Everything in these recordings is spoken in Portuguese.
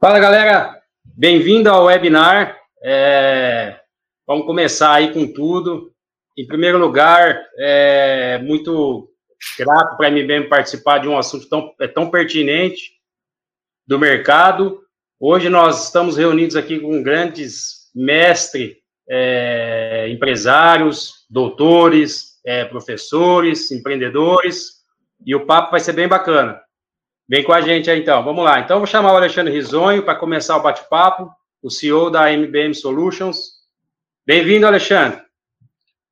Fala galera, bem-vindo ao webinar. É, vamos começar aí com tudo. Em primeiro lugar, é muito grato para mim mesmo participar de um assunto tão, é, tão pertinente do mercado. Hoje nós estamos reunidos aqui com grandes mestres, é, empresários, doutores, é, professores, empreendedores, e o papo vai ser bem bacana. Vem com a gente aí, então. Vamos lá. Então, vou chamar o Alexandre Risonho para começar o bate-papo, o CEO da MBM Solutions. Bem-vindo, Alexandre.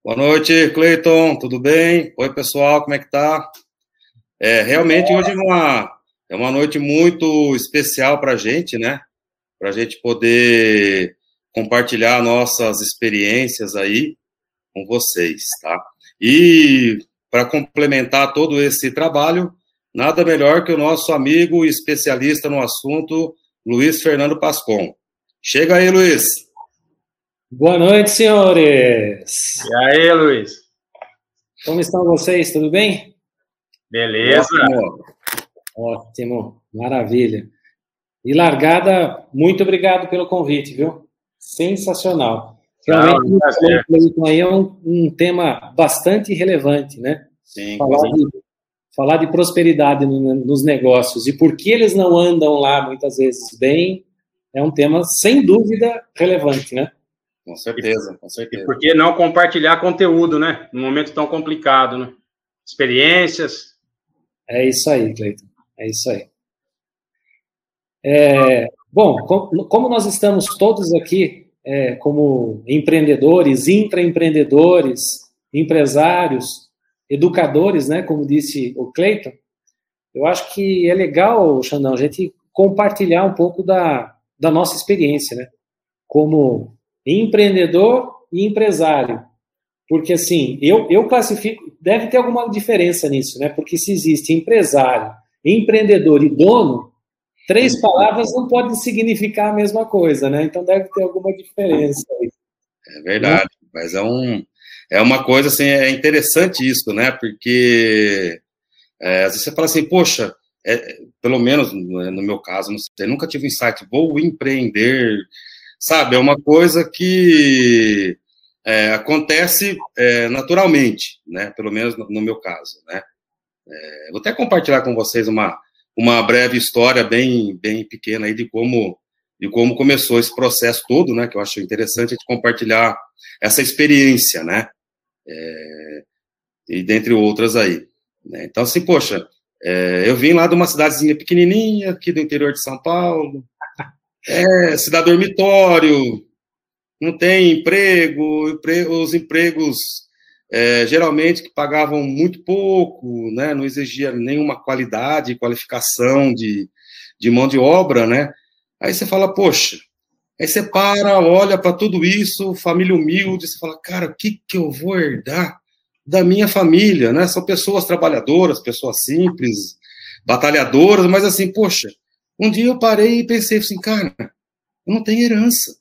Boa noite, Cleiton. Tudo bem? Oi, pessoal. Como é que tá? É, realmente, hoje é uma, é uma noite muito especial para a gente, né? Para a gente poder compartilhar nossas experiências aí com vocês, tá? E para complementar todo esse trabalho, nada melhor que o nosso amigo e especialista no assunto, Luiz Fernando Pascon. Chega aí, Luiz. Boa noite, senhores. E aí, Luiz? Como estão vocês? Tudo bem? Beleza. Ótimo, Ótimo. maravilha. E largada, muito obrigado pelo convite, viu? Sensacional. Realmente, o aí é um, um, tema bastante relevante, né? Sim, Falar de falar de prosperidade nos negócios e por que eles não andam lá muitas vezes bem, é um tema sem dúvida relevante, né? Com certeza, com certeza. E por que não compartilhar conteúdo, né? Num momento tão complicado, né? Experiências. É isso aí, Cleiton. É isso aí. É, bom, como nós estamos todos aqui é, como empreendedores, intraempreendedores, empresários, educadores, né, como disse o Cleiton, eu acho que é legal, Xandão, a gente compartilhar um pouco da, da nossa experiência, né, como empreendedor e empresário. Porque, assim, eu, eu classifico, deve ter alguma diferença nisso, né, porque se existe empresário, empreendedor e dono, três palavras não podem significar a mesma coisa, né, então deve ter alguma diferença aí. É verdade, mas é um, é uma coisa assim, é interessante isso, né? Porque é, às vezes você fala assim, poxa, é, pelo menos no meu caso, não sei, nunca tive um insight, vou empreender, sabe? É uma coisa que é, acontece é, naturalmente, né? Pelo menos no, no meu caso, né? É, vou até compartilhar com vocês uma, uma breve história bem, bem pequena aí de como, de como começou esse processo todo, né? Que eu acho interessante a gente compartilhar essa experiência, né? é, e dentre outras aí. Né? Então, assim, poxa, é, eu vim lá de uma cidadezinha pequenininha, aqui do interior de São Paulo, é, cidade dormitório, não tem emprego, os empregos é, geralmente que pagavam muito pouco, né, não exigia nenhuma qualidade, qualificação de, de mão de obra, né, aí você fala, poxa, Aí você para, olha para tudo isso, família humilde, você fala, cara, o que, que eu vou herdar da minha família, né? São pessoas trabalhadoras, pessoas simples, batalhadoras, mas assim, poxa, um dia eu parei e pensei assim, cara, eu não tenho herança.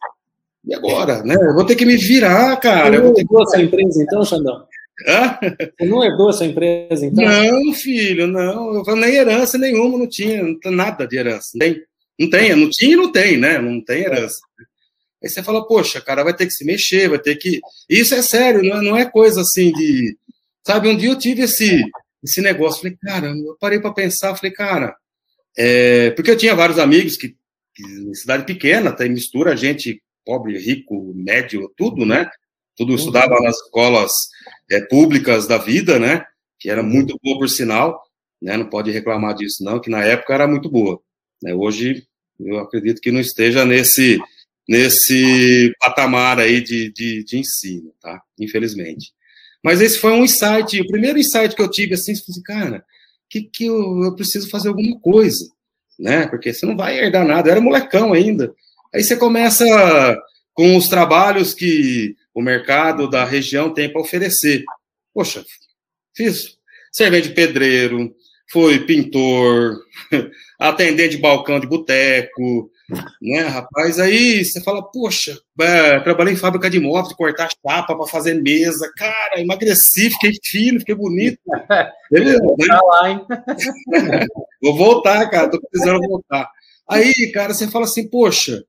E agora, né? Eu vou ter que me virar, cara. Você não herdou que... essa empresa então, Xandão? Hã? Você não herdou essa empresa então? Não, filho, não. Eu nem herança nenhuma, não tinha, não tem nada de herança. Nem não tem, não tinha e não tem, né? Não tem herança. Aí você fala, poxa, cara, vai ter que se mexer, vai ter que. Isso é sério, não é, não é coisa assim de. Sabe, um dia eu tive esse, esse negócio, falei, cara, eu parei para pensar, falei, cara, é... porque eu tinha vários amigos que, que cidade pequena, tem mistura gente pobre, rico, médio, tudo, né? Tudo uhum. estudava nas escolas é, públicas da vida, né? Que era muito boa por sinal, né? Não pode reclamar disso, não, que na época era muito boa. Né? Hoje, eu acredito que não esteja nesse, nesse patamar aí de, de, de ensino, tá? Infelizmente. Mas esse foi um insight, o primeiro insight que eu tive, assim, falei, cara, que, que eu, eu preciso fazer alguma coisa, né? Porque você não vai herdar nada, eu era molecão ainda. Aí você começa com os trabalhos que o mercado da região tem para oferecer. Poxa, fiz servente de pedreiro, foi pintor, atendente de balcão de boteco, né, rapaz? Aí você fala, poxa, é, trabalhei em fábrica de móveis, cortar chapa para fazer mesa, cara, emagreci, fiquei fino, fiquei bonito. Beleza, né? lá, hein? Vou voltar, cara, tô precisando voltar. Aí, cara, você fala assim, poxa,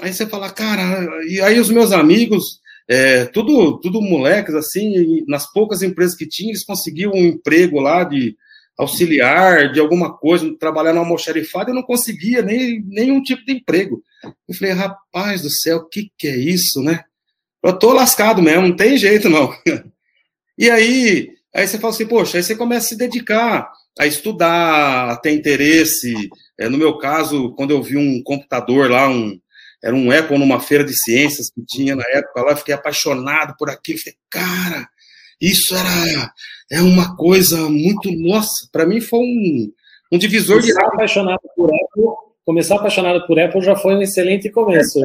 aí você fala, cara, e aí os meus amigos, é, tudo, tudo moleques, assim, nas poucas empresas que tinha, eles conseguiam um emprego lá de auxiliar de alguma coisa, trabalhar no almoxarifado, eu não conseguia nem nenhum tipo de emprego. Eu falei, rapaz do céu, o que, que é isso, né? Eu tô lascado mesmo, não tem jeito não. E aí, aí você fala assim, poxa, aí você começa a se dedicar a estudar, a ter interesse. É, no meu caso, quando eu vi um computador lá, um, era um Apple numa feira de ciências que tinha na época lá, fiquei apaixonado por aquilo. Falei, cara, isso era é uma coisa muito nossa. Para mim foi um, um divisor começar de apaixonado por Apple, começar apaixonado por Apple já foi um excelente começo.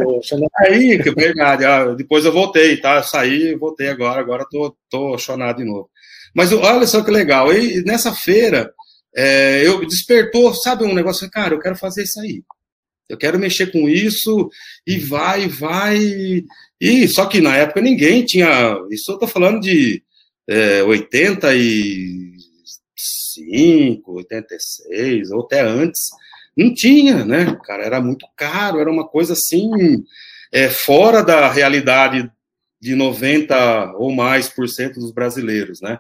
Aí, que verdade. Ah, depois eu voltei, tá? Eu saí, voltei agora. Agora tô, tô apaixonado de novo. Mas olha só que legal. E nessa feira, é, eu despertou, sabe, um negócio. Cara, eu quero fazer isso aí. Eu quero mexer com isso e vai, vai. E só que na época ninguém tinha. Isso eu tô falando de é, 85, 86, ou até antes, não tinha, né? Cara, era muito caro, era uma coisa assim, é, fora da realidade de 90 ou mais por cento dos brasileiros, né?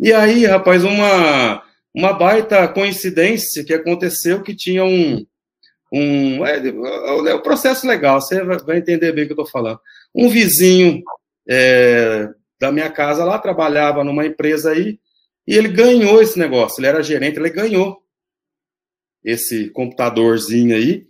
E aí, rapaz, uma, uma baita coincidência que aconteceu que tinha um. Um é, é, o processo legal, você vai entender bem o que eu estou falando. Um vizinho é, da minha casa lá, trabalhava numa empresa aí, e ele ganhou esse negócio, ele era gerente, ele ganhou esse computadorzinho aí,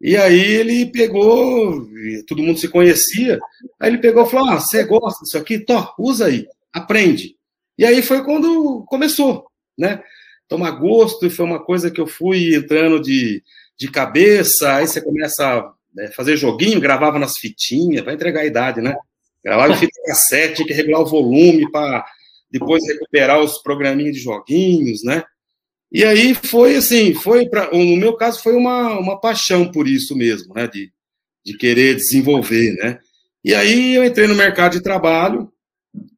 e aí ele pegou, todo mundo se conhecia, aí ele pegou e falou, ah, você gosta disso aqui? Tó, usa aí, aprende. E aí foi quando começou, né? Tomar gosto, e foi uma coisa que eu fui entrando de, de cabeça, aí você começa a né, fazer joguinho, gravava nas fitinhas, vai entregar a idade, né? Gravava em fita cassete, tinha que regular o volume para depois recuperar os programinhos de joguinhos, né? E aí foi assim, foi para no meu caso foi uma, uma paixão por isso mesmo, né? De, de querer desenvolver, né? E aí eu entrei no mercado de trabalho.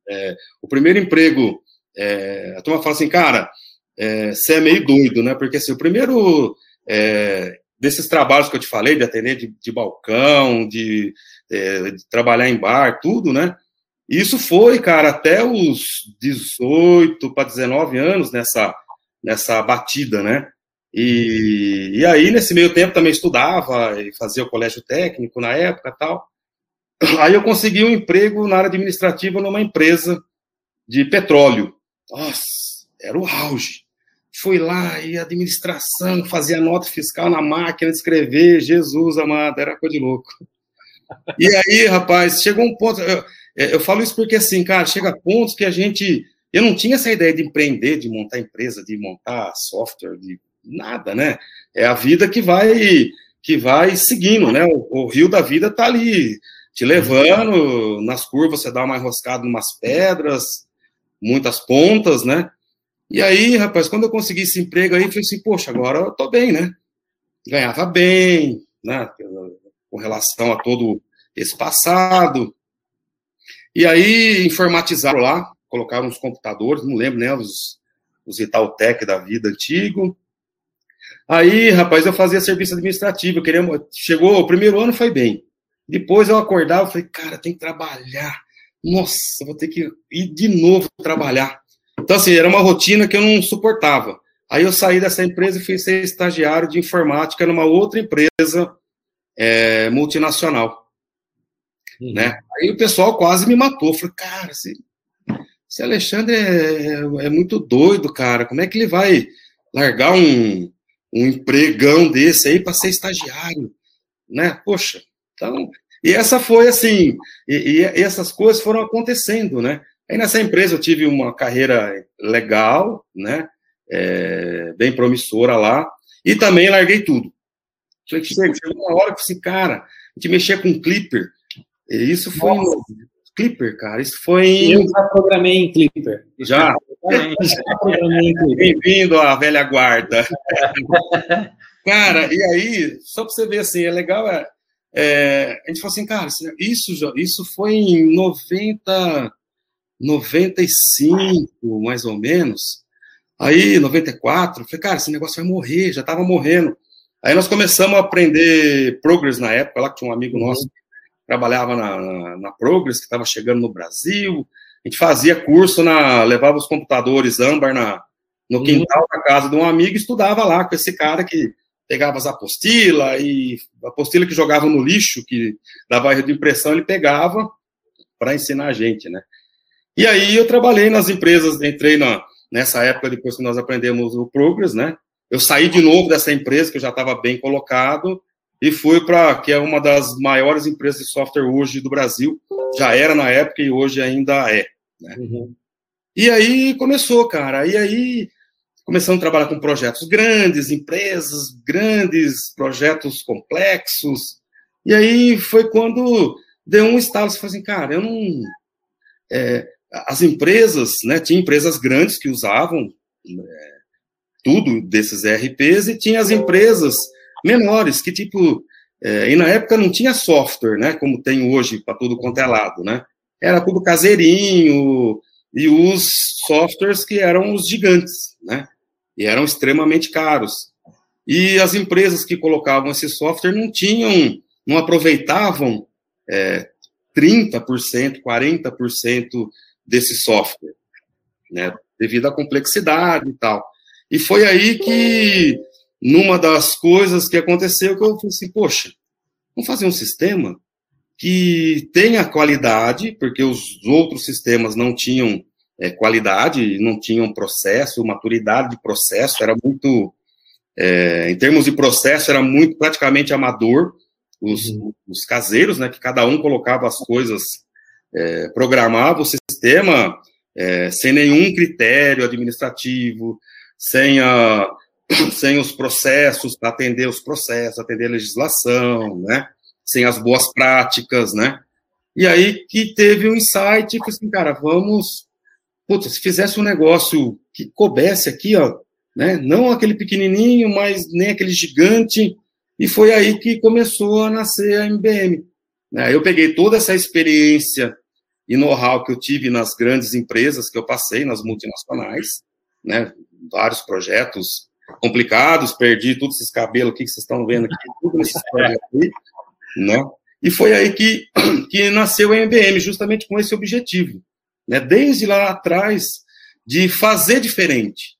É, o primeiro emprego, é, a turma fala assim, cara, é, você é meio doido, né? Porque assim, o primeiro é, desses trabalhos que eu te falei, de atender de, de balcão, de é, de trabalhar em bar, tudo, né? Isso foi, cara, até os 18 para 19 anos nessa, nessa batida, né? E, e aí, nesse meio tempo, também estudava e fazia o colégio técnico na época tal. Aí eu consegui um emprego na área administrativa numa empresa de petróleo. Nossa, era o auge. Fui lá e administração, fazia nota fiscal na máquina de escrever, Jesus amado, era coisa de louco. E aí, rapaz, chegou um ponto. Eu, eu falo isso porque, assim, cara, chega pontos que a gente. Eu não tinha essa ideia de empreender, de montar empresa, de montar software, de nada, né? É a vida que vai que vai seguindo, né? O, o rio da vida tá ali te levando, nas curvas você dá uma enroscada em umas pedras, muitas pontas, né? E aí, rapaz, quando eu consegui esse emprego aí, eu falei assim, poxa, agora eu tô bem, né? Ganhava bem, né? com relação a todo esse passado. E aí informatizaram lá, colocaram uns computadores, não lembro, né, os, os Itautec da vida antigo. Aí, rapaz, eu fazia serviço administrativo, eu queria, chegou, o primeiro ano foi bem. Depois eu acordava, falei, cara, tem que trabalhar. Nossa, vou ter que ir de novo trabalhar. Então, assim, era uma rotina que eu não suportava. Aí eu saí dessa empresa e fui ser estagiário de informática numa outra empresa é, multinacional. Uhum. Né? Aí o pessoal quase me matou. falei, cara, esse, esse Alexandre é, é, muito doido, cara. Como é que ele vai largar um, um empregão desse aí para ser estagiário? Né? Poxa, então. E essa foi assim, e, e, essas coisas foram acontecendo, né? Aí nessa empresa eu tive uma carreira legal, né? É, bem promissora lá, e também larguei tudo. Chegou uma hora que assim, cara, a gente mexia com Clipper. Isso foi Nossa. Clipper, cara. Isso foi em. Eu já programei em Clipper. Já? já Bem-vindo à velha guarda. Cara, e aí, só para você ver assim, é legal, é, é, a gente falou assim, cara, isso, isso foi em 90, 95, mais ou menos. Aí, 94, eu falei, cara, esse negócio vai morrer, já estava morrendo. Aí nós começamos a aprender Progress na época, lá que tinha um amigo nosso que trabalhava na, na, na Progress, que estava chegando no Brasil. A gente fazia curso, na, levava os computadores âmbar na, no quintal da casa de um amigo e estudava lá com esse cara que pegava as apostilas e a apostila que jogava no lixo, que dava erro de impressão, ele pegava para ensinar a gente, né? E aí eu trabalhei nas empresas, entrei na, nessa época, depois que nós aprendemos o Progress, né? Eu saí de novo dessa empresa, que eu já estava bem colocado, e fui para, que é uma das maiores empresas de software hoje do Brasil, já era na época e hoje ainda é. Né? Uhum. E aí começou, cara, e aí começando a trabalhar com projetos grandes, empresas grandes, projetos complexos. E aí foi quando deu um estalo, você falou assim, cara, eu não. É, as empresas, né, tinha empresas grandes que usavam é, tudo desses ERPs e tinha as empresas menores que, tipo, é, e na época não tinha software, né, como tem hoje para tudo quanto é lado, né? Era tudo caseirinho e os softwares que eram os gigantes, né? e eram extremamente caros. E as empresas que colocavam esse software não tinham, não aproveitavam é, 30%, 40% desse software, né, devido à complexidade e tal. E foi aí que, numa das coisas que aconteceu, que eu falei assim, poxa, vamos fazer um sistema que tenha qualidade, porque os outros sistemas não tinham é, qualidade, não tinham processo, maturidade de processo, era muito, é, em termos de processo, era muito praticamente amador, os, uhum. os caseiros, né, que cada um colocava as coisas, é, o sistema é, sem nenhum critério administrativo, sem, a, sem os processos, atender os processos, atender a legislação, né, sem as boas práticas, né, e aí que teve um insight, que assim, cara, vamos Puta, se fizesse um negócio que coubesse aqui, ó, né? Não aquele pequenininho, mas nem aquele gigante. E foi aí que começou a nascer a MBM. Né? Eu peguei toda essa experiência e know-how que eu tive nas grandes empresas que eu passei, nas multinacionais, né? Vários projetos complicados, perdi todos esses cabelos aqui que vocês estão vendo aqui, tudo nesses projetos né? E foi aí que, que nasceu a MBM, justamente com esse objetivo né, desde lá atrás, de fazer diferente.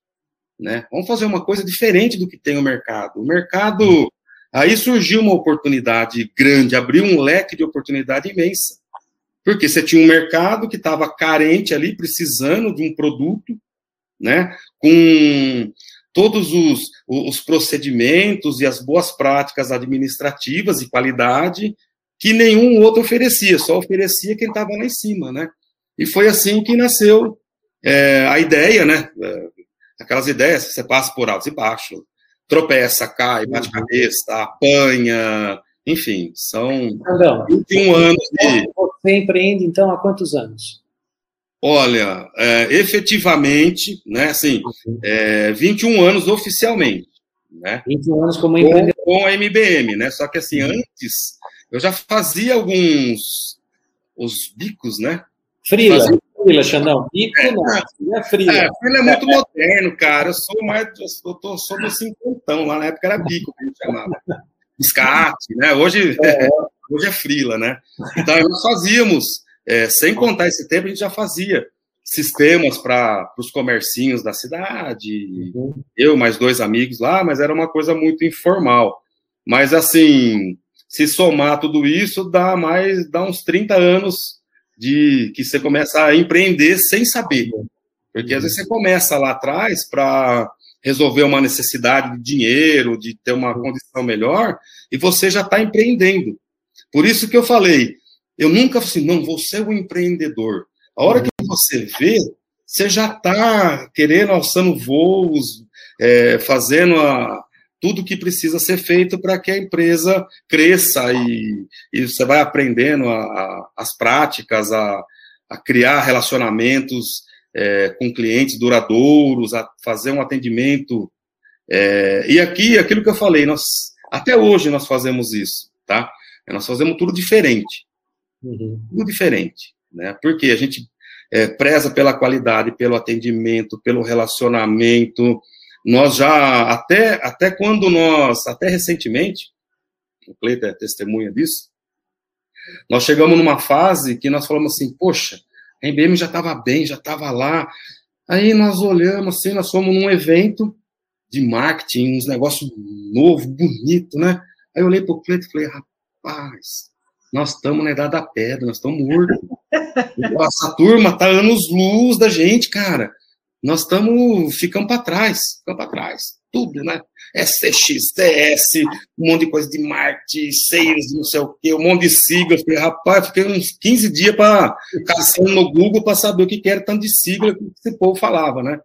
Né? Vamos fazer uma coisa diferente do que tem o mercado. O mercado. Aí surgiu uma oportunidade grande, abriu um leque de oportunidade imensa. Porque você tinha um mercado que estava carente ali, precisando de um produto, né, com todos os, os procedimentos e as boas práticas administrativas e qualidade que nenhum outro oferecia, só oferecia quem estava lá em cima, né? E foi assim que nasceu é, a ideia, né? É, aquelas ideias que você passa por altos e baixos, tropeça, cai, bate cabeça, apanha, enfim, são Não, 21 anos de. Você empreende, então, há quantos anos? Olha, é, efetivamente, né, assim, é, 21 anos oficialmente, né? 21 anos como empreendedor. Com, com a MBM, né? Só que assim, antes eu já fazia alguns os bicos, né? Frila, Mas, frila, Xandão. Bico é, não, é frila. É, frila é muito moderno, cara. Eu sou mais, eu tô, sou do cinquentão, lá na época era bico que a gente chamava. Escate, né? Hoje é, hoje é frila, né? Então nós fazíamos, é, sem contar esse tempo, a gente já fazia sistemas para os comercinhos da cidade, uhum. eu mais dois amigos lá, mas era uma coisa muito informal. Mas assim, se somar tudo isso, dá mais, dá uns 30 anos de que você começa a empreender sem saber. Porque às vezes você começa lá atrás para resolver uma necessidade de dinheiro, de ter uma condição melhor, e você já está empreendendo. Por isso que eu falei, eu nunca falei assim, não, você é um empreendedor. A hora que você vê, você já está querendo, alçando voos, é, fazendo a, tudo que precisa ser feito para que a empresa cresça e, e você vai aprendendo a, a, as práticas, a, criar relacionamentos é, com clientes duradouros, a fazer um atendimento É, e aqui, aquilo que eu falei, nós até hoje nós fazemos isso, tá? Nós fazemos tudo diferente. Uhum. Tudo diferente, né? Porque a gente é, preza pela qualidade, pelo atendimento, pelo relacionamento. Nós já, até, até quando nós, até recentemente, o Cleiton é testemunha disso, nós chegamos numa fase que nós falamos assim, poxa, a MBM já estava bem, já estava lá. Aí nós olhamos assim, nós fomos num evento de marketing, uns negócios novo, bonito, né? Aí eu olhei para o Cleiton e falei, rapaz, nós estamos na idade da pedra, nós estamos mortos. Essa turma tá anos luz da gente, cara. Nós estamos ficando para trás, ficando para trás. Tudo, né? SCX, TS, um monte de coisa de marketing, sales, não sei o quê, um monte de sigla. Falei, rapaz, fiquei uns 15 dias para caçando no Google para saber o que era tanto de sigla que esse povo falava, né?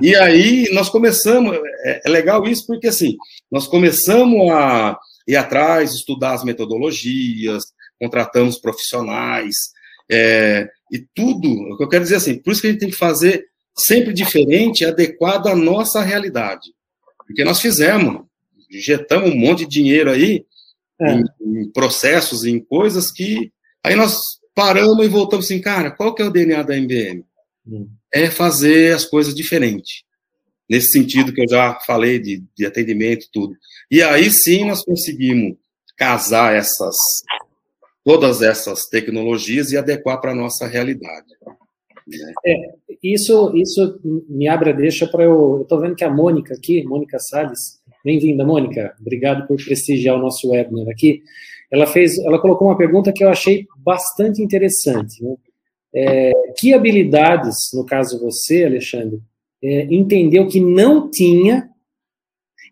E aí nós começamos, é, é legal isso porque assim, nós começamos a ir atrás, estudar as metodologias, contratamos profissionais, é, e tudo, o que eu quero dizer assim, por isso que a gente tem que fazer sempre diferente, adequado à nossa realidade. Porque nós fizemos, injetamos um monte de dinheiro aí é. em, em, processos, em coisas que aí nós paramos e voltamos assim, cara, qual que é o DNA da MBM? Hum. É fazer as coisas diferentes nesse sentido que eu já falei de, de atendimento e tudo. E aí sim nós conseguimos casar essas todas essas tecnologias e adequar para a nossa realidade. Né? É, isso, isso me abre a deixa para eu. Estou vendo que a Mônica aqui, Mônica Salles, bem-vinda, Mônica. Obrigado por prestigiar o nosso webinar aqui. Ela fez, ela colocou uma pergunta que eu achei bastante interessante. Né? É, que habilidades, no caso você, Alexandre, é, entendeu que não tinha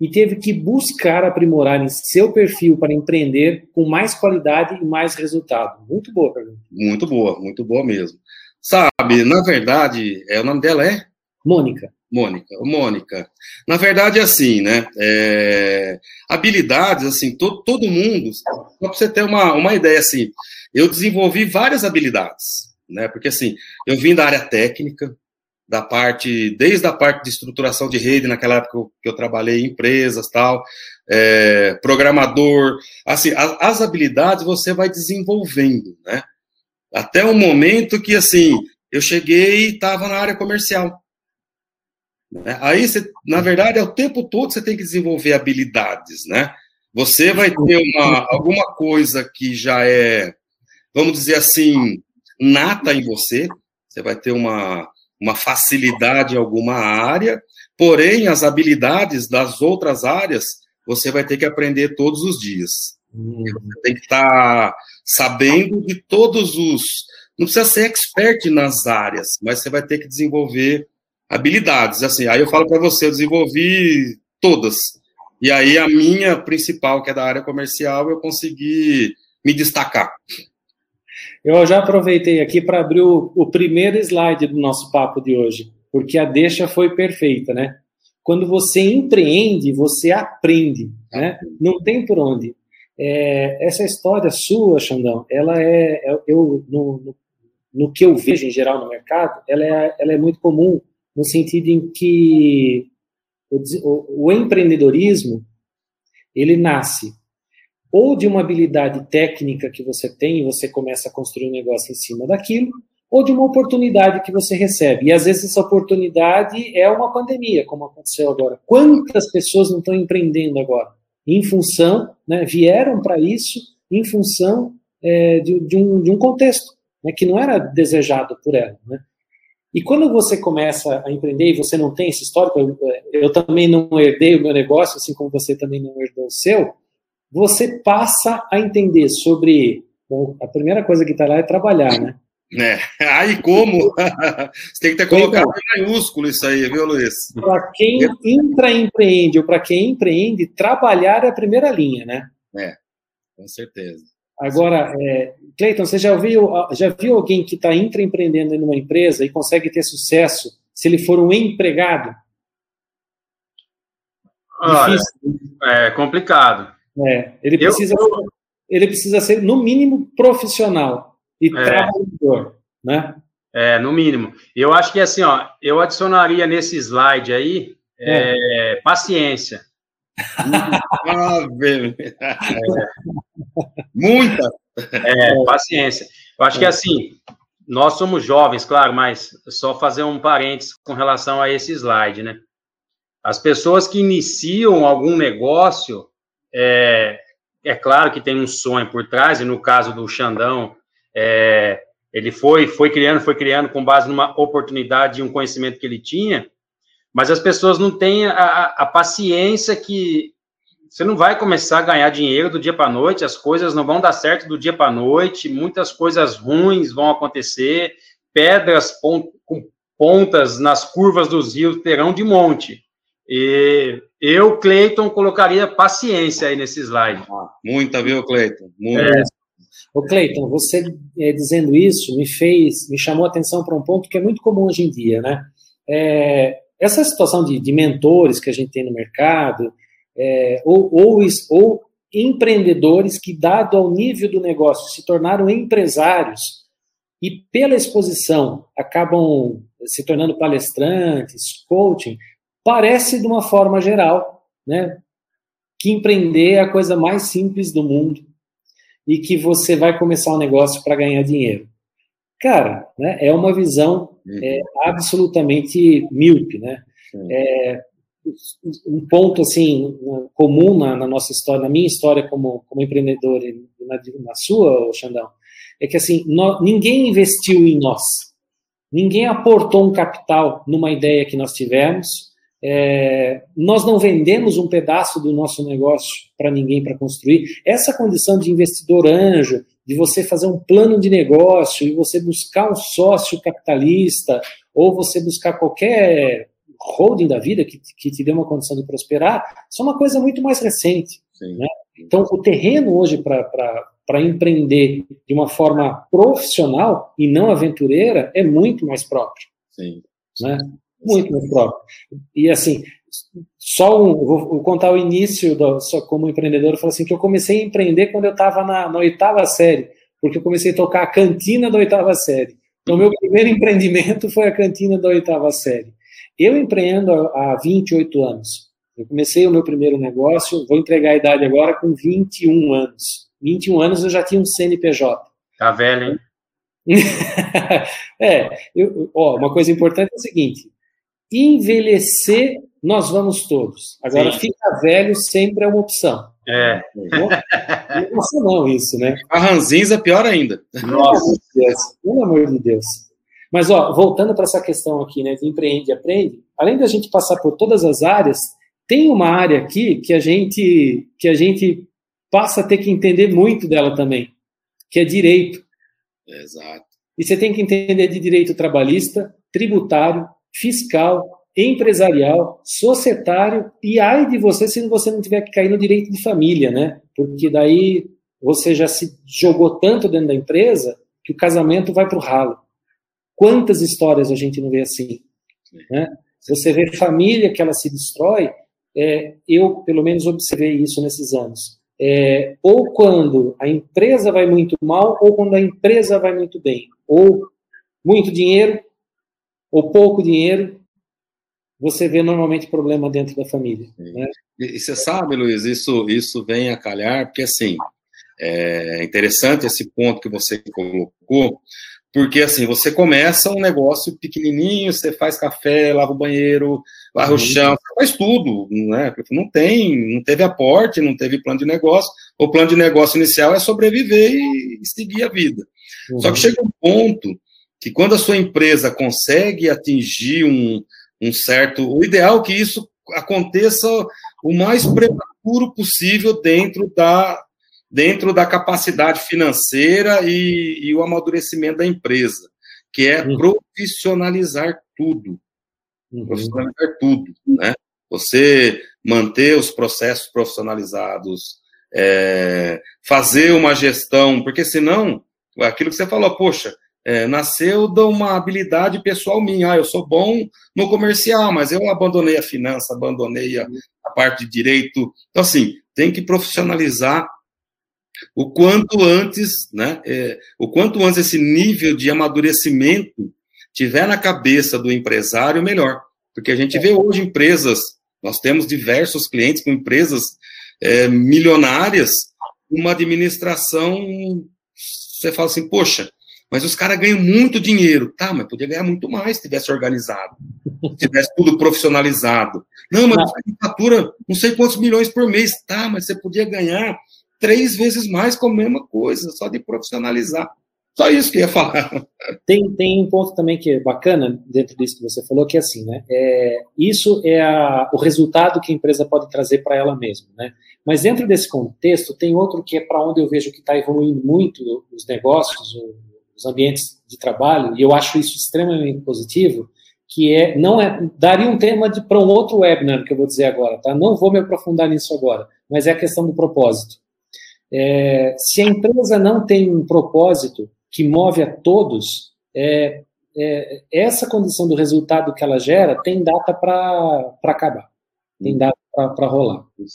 e teve que buscar aprimorar em seu perfil para empreender com mais qualidade e mais resultado. Muito boa pergunta. Muito boa, muito boa mesmo. Sabe, na verdade, é, o nome dela é? Mônica. Mônica, Mônica. Na verdade, é assim, né? É, habilidades, assim, todo, todo mundo, só para você ter uma, uma ideia, assim, eu desenvolvi várias habilidades, né? Porque, assim, eu vim da área técnica, da parte, desde a parte de estruturação de rede, naquela época que eu trabalhei em empresas, tal, é, programador, assim, as, as, habilidades você vai desenvolvendo, né? Até o momento que, assim, eu cheguei e estava na área comercial. Né? Aí, você, na verdade, é o tempo todo você tem que desenvolver habilidades, né? Você vai ter uma, alguma coisa que já é, vamos dizer assim, nata em você, você vai ter uma, uma facilidade em alguma área, porém as habilidades das outras áreas você vai ter que aprender todos os dias. Hum. Você tem que estar tá sabendo de todos os. Não precisa ser expert nas áreas, mas você vai ter que desenvolver habilidades. Assim, aí eu falo para você, eu desenvolvi todas. E aí a minha principal, que é da área comercial, eu consegui me destacar. Eu já aproveitei aqui para abrir o, o, primeiro slide do nosso papo de hoje, porque a deixa foi perfeita, né? Quando você empreende, você aprende, né? Não tem por onde. É, essa história sua, Xandão, ela é, é eu no, no, que eu vejo em geral no mercado, ela é, ela é muito comum no sentido em que o, o empreendedorismo ele nasce ou de uma habilidade técnica que você tem e você começa a construir um negócio em cima daquilo, ou de uma oportunidade que você recebe. E às vezes essa oportunidade é uma pandemia, como aconteceu agora. Quantas pessoas não estão empreendendo agora? Em função, né, vieram para isso em função é, de, de, um, de um contexto né, que não era desejado por ela. Né? E quando você começa a empreender e você não tem esse histórico, eu, eu também não herdei o meu negócio, assim como você também não herdou o seu, você passa a entender sobre. Bom, a primeira coisa que está lá é trabalhar, né? É. Aí como? Você tem que ter colocado em maiúsculo isso aí, viu, Luiz? Para quem intraempreende ou para quem empreende, trabalhar é a primeira linha, né? É, com certeza. Agora, é, Cleiton, você já viu, já viu alguém que está intraempreendendo em uma empresa e consegue ter sucesso se ele for um empregado? Olha, é complicado. É, ele, precisa eu, ser, ele precisa ser, no mínimo, profissional e é, trabalhador, né? É, no mínimo. Eu acho que assim, ó, eu adicionaria nesse slide aí é, é. paciência. ah, Muita. É, paciência. Eu acho que assim, nós somos jovens, claro, mas só fazer um parênteses com relação a esse slide, né? As pessoas que iniciam algum negócio, é, é claro que tem um sonho por trás, e no caso do Xandão, é, ele foi, foi criando, foi criando com base numa oportunidade e um conhecimento que ele tinha, mas as pessoas não têm a, a paciência que você não vai começar a ganhar dinheiro do dia para a noite, as coisas não vão dar certo do dia para a noite, muitas coisas ruins vão acontecer, pedras com pontas nas curvas dos rios terão de monte. E eu, Cleiton, colocaria paciência aí nesse slide. Ah, muita, viu, Cleiton? Muita. É. Ô, Cleiton, você é, dizendo isso me fez, me chamou a atenção para um ponto que é muito comum hoje em dia, né? É, essa situação de, de, mentores que a gente tem no mercado, é, ou, ou, ou empreendedores que, dado ao nível do negócio, se tornaram empresários e, pela exposição, acabam se tornando palestrantes, coaching, parece de uma forma geral, né? Que empreender é a coisa mais simples do mundo e que você vai começar um negócio para ganhar dinheiro. Cara, né, é uma visão uhum. é, absolutamente míope, né? É, um ponto assim comum na, na, nossa história, na minha história como, como empreendedor e na, na sua, Xandão, é que assim ninguém investiu em nós, ninguém aportou um capital numa ideia que nós tivemos, é, nós não vendemos um pedaço do nosso negócio para ninguém para construir. Essa condição de investidor anjo, de você fazer um plano de negócio e você buscar um sócio capitalista, ou você buscar qualquer holding da vida que, que te dê uma condição de prosperar, isso é uma coisa muito mais recente. Né? Então, o terreno hoje para empreender de uma forma profissional e não aventureira é muito mais próprio. Sim. Né? Muito mais próprio. E assim, só um, vou contar o início do, só como empreendedor, eu falo assim que eu comecei a empreender quando eu estava na, na, oitava série, porque eu comecei a tocar a cantina da oitava série. Então, meu primeiro empreendimento foi a cantina da oitava série. Eu empreendo há 28 anos. Eu comecei o meu primeiro negócio, vou entregar a idade agora com 21 anos. 21 anos eu já tinha um CNPJ. Tá velho, hein? é, eu, ó, uma coisa importante é o seguinte: envelhecer, nós vamos todos. Agora, Sim. ficar velho sempre é uma opção. É. Não, não isso, né? A ranzinza é pior ainda. Nossa, pelo amor de Deus. Mas, ó, voltando para essa questão aqui, né, de empreende e aprende, além da gente passar por todas as áreas, tem uma área aqui que a gente que a gente passa a ter que entender muito dela também, que é direito. Exato. E você tem que entender de direito trabalhista, tributário, fiscal, empresarial, societário, e ai de você se você não tiver que cair no direito de família, né? Porque daí você já se jogou tanto dentro da empresa que o casamento vai para o ralo. Quantas histórias a gente não vê assim? Né? Você vê família que ela se destrói, é, eu pelo menos observei isso nesses anos. É, ou quando a empresa vai muito mal, ou quando a empresa vai muito bem. Ou muito dinheiro, ou pouco dinheiro, você vê normalmente problema dentro da família. Né? E, e, você sabe, Luiz, isso, isso vem a calhar, porque assim, é interessante esse ponto que você colocou, porque assim, você começa um negócio pequenininho, você faz café, lava o banheiro, lava uhum. o chão, faz tudo, né? Não tem, não teve aporte, não teve plano de negócio. O plano de negócio inicial é sobreviver e, seguir a vida. Uhum. Só que chega um ponto que quando a sua empresa consegue atingir um, um certo. O ideal é que isso aconteça o mais prematuro possível dentro da, dentro da capacidade financeira e, e o amadurecimento da empresa, que é uhum. profissionalizar tudo. Uhum. Profissionalizar tudo, né? Você manter os processos profissionalizados, é, fazer uma gestão, porque senão, aquilo que você falou, poxa, é, nasceu de uma habilidade pessoal minha. Ah, eu sou bom no comercial, mas eu abandonei a finança, abandonei a, a parte de direito. Então, assim, tem que profissionalizar o quanto antes, né? É, o quanto antes esse nível de amadurecimento tiver na cabeça do empresário, melhor. Porque a gente vê hoje empresas, nós temos diversos clientes com empresas é, milionárias, uma administração, você fala assim, poxa, mas os caras ganham muito dinheiro. Tá, mas podia ganhar muito mais se tivesse organizado, se tivesse tudo profissionalizado. Não, mas você fatura não sei quantos milhões por mês. Tá, mas você podia ganhar três vezes mais com a mesma coisa, só de profissionalizar. Só isso que eu ia falar. Tem, tem um ponto também que é bacana dentro disso que você falou, que é assim, né? É, isso é a, o resultado que a empresa pode trazer para ela mesma, né? Mas dentro desse contexto, tem outro que é para onde eu vejo que está evoluindo muito os negócios, os ambientes de trabalho, e eu acho isso extremamente positivo, que é, não é, daria um tema para um outro webinar que eu vou dizer agora, tá? Não vou me aprofundar nisso agora, mas é a questão do propósito. É, se a empresa não tem um propósito, que move a todos, é, é, essa condição do resultado que ela gera tem data para acabar, tem data para rolar. Né?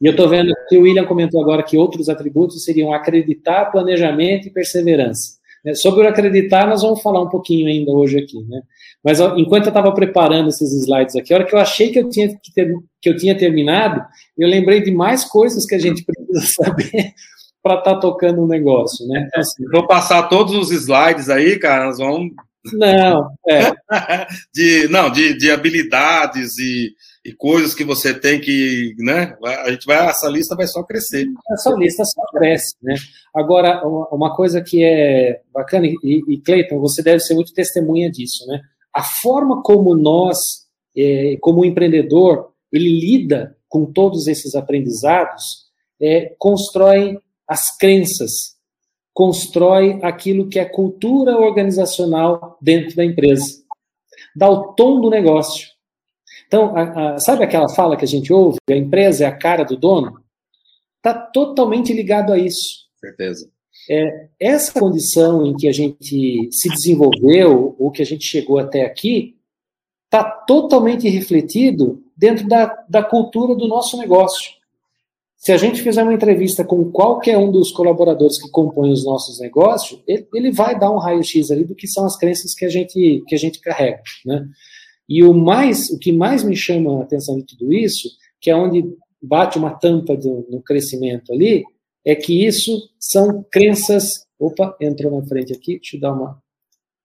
E eu estou vendo que o William comentou agora que outros atributos seriam acreditar, planejamento e perseverança. É, sobre o acreditar, nós vamos falar um pouquinho ainda hoje aqui, né? Mas enquanto eu estava preparando esses slides aqui, a hora que eu achei que eu tinha que, ter, que eu tinha terminado, eu lembrei de mais coisas que a gente precisa saber para estar tá tocando um negócio, né? Então, assim, Vou passar todos os slides aí, cara, nós vamos... Não, é. de, não, de, de habilidades e, e coisas que você tem que, né? A gente vai, essa lista vai só crescer. Essa lista só cresce, né? Agora, uma coisa que é bacana, e, e Cleiton, você deve ser muito testemunha disso, né? A forma como nós, é, como empreendedor, ele lida com todos esses aprendizados, é, constrói as crenças, constrói aquilo que é cultura organizacional dentro da empresa, dá o tom do negócio. Então, a, a, sabe aquela fala que a gente ouve? A empresa é a cara do dono? Está totalmente ligado a isso. Certeza. É, essa condição em que a gente se desenvolveu, ou que a gente chegou até aqui, está totalmente refletido dentro da, da cultura do nosso negócio. Se a gente fizer uma entrevista com qualquer um dos colaboradores que compõem os nossos negócios, ele, ele vai dar um raio-x ali do que são as crenças que a gente, que a gente carrega, né? E o mais, o que mais me chama a atenção de tudo isso, que é onde bate uma tampa do, no crescimento ali, é que isso são crenças. Opa, entrou na frente aqui, deixa eu dar uma.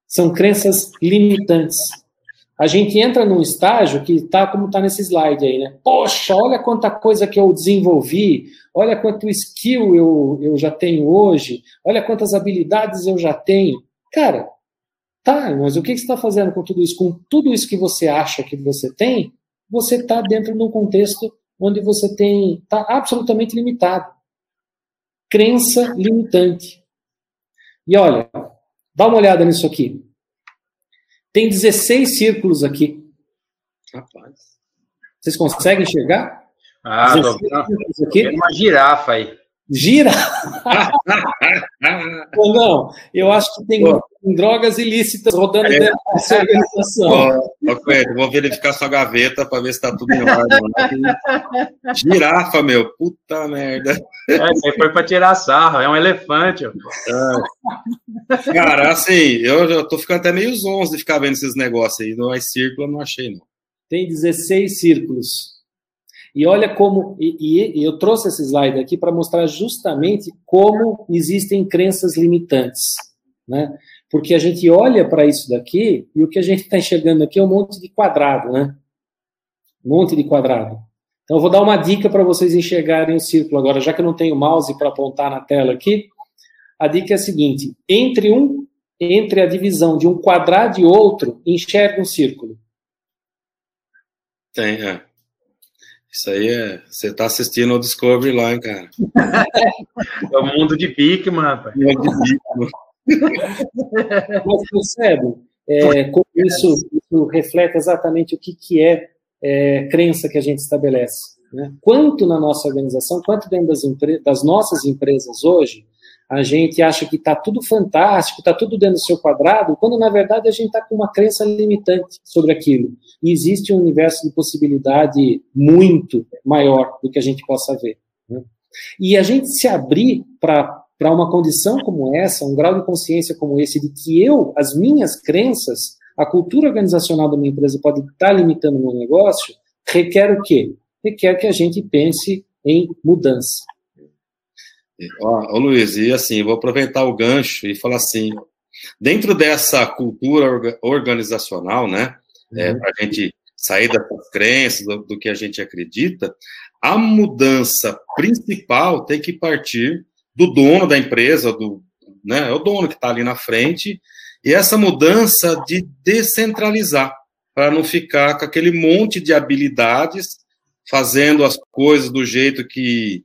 São crenças limitantes a gente entra num estágio que está como está nesse slide aí, né? Poxa, olha quanta coisa que eu desenvolvi, olha quanto skill eu, eu já tenho hoje, olha quantas habilidades eu já tenho. Cara, tá, mas o que, você está fazendo com tudo isso? Com tudo isso que você acha que você tem, você está dentro de um contexto onde você tem está absolutamente limitado. Crença limitante. E olha, dá uma olhada nisso aqui. Tem 16 círculos aqui. Rapaz. Vocês conseguem enxergar? Ah, tô aqui? uma girafa aí. Gira? Ou não? Eu acho que tem Pô. drogas ilícitas rodando é. dentro dessa organização. Ó, vou verificar sua gaveta para ver se está tudo em ordem. Girafa, meu. Puta merda. É, foi para tirar sarro, é um elefante. É. Cara, assim, eu, eu tô ficando até meio zonzo de ficar vendo esses negócios aí. No círculo eu não achei, não. Tem 16 círculos. E olha como. E, e eu trouxe esse slide aqui para mostrar justamente como existem crenças limitantes. Né? Porque a gente olha para isso daqui e o que a gente está enxergando aqui é um monte de quadrado, né? Um monte de quadrado. Então, eu vou dar uma dica para vocês enxergarem o círculo agora, já que eu não tenho mouse para apontar na tela aqui. A dica é a seguinte: entre um, entre a divisão de um quadrado e outro, enxerga um círculo. Tem, é. Isso aí é. Você está assistindo o Discovery lá, hein, cara? é o mundo de Bigman, rapaz. Mundo de Bigman. Mas percebe? É, como isso, isso reflete exatamente o que, que é é, crença que a gente estabelece. Né? Quanto na nossa organização, quanto dentro das, das nossas empresas hoje, a gente acha que está tudo fantástico, está tudo dentro do seu quadrado, quando na verdade a gente está com uma crença limitante sobre aquilo. E existe um universo de possibilidade muito maior do que a gente possa ver. Né? E a gente se abrir para uma condição como essa, um grau de consciência como esse, de que eu, as minhas crenças, a cultura organizacional da minha empresa pode estar limitando o meu negócio, requer o quê? Requer que a gente pense em mudança. Ó, ô Luiz, e assim, vou aproveitar o gancho e falar assim, dentro dessa cultura organizacional, né, é, uhum. para a gente sair das crenças, do, do, que a gente acredita, a mudança principal tem que partir do dono da empresa, do, né, é o dono que está ali na frente, e essa mudança de descentralizar, para não ficar com aquele monte de habilidades, fazendo as coisas do jeito que,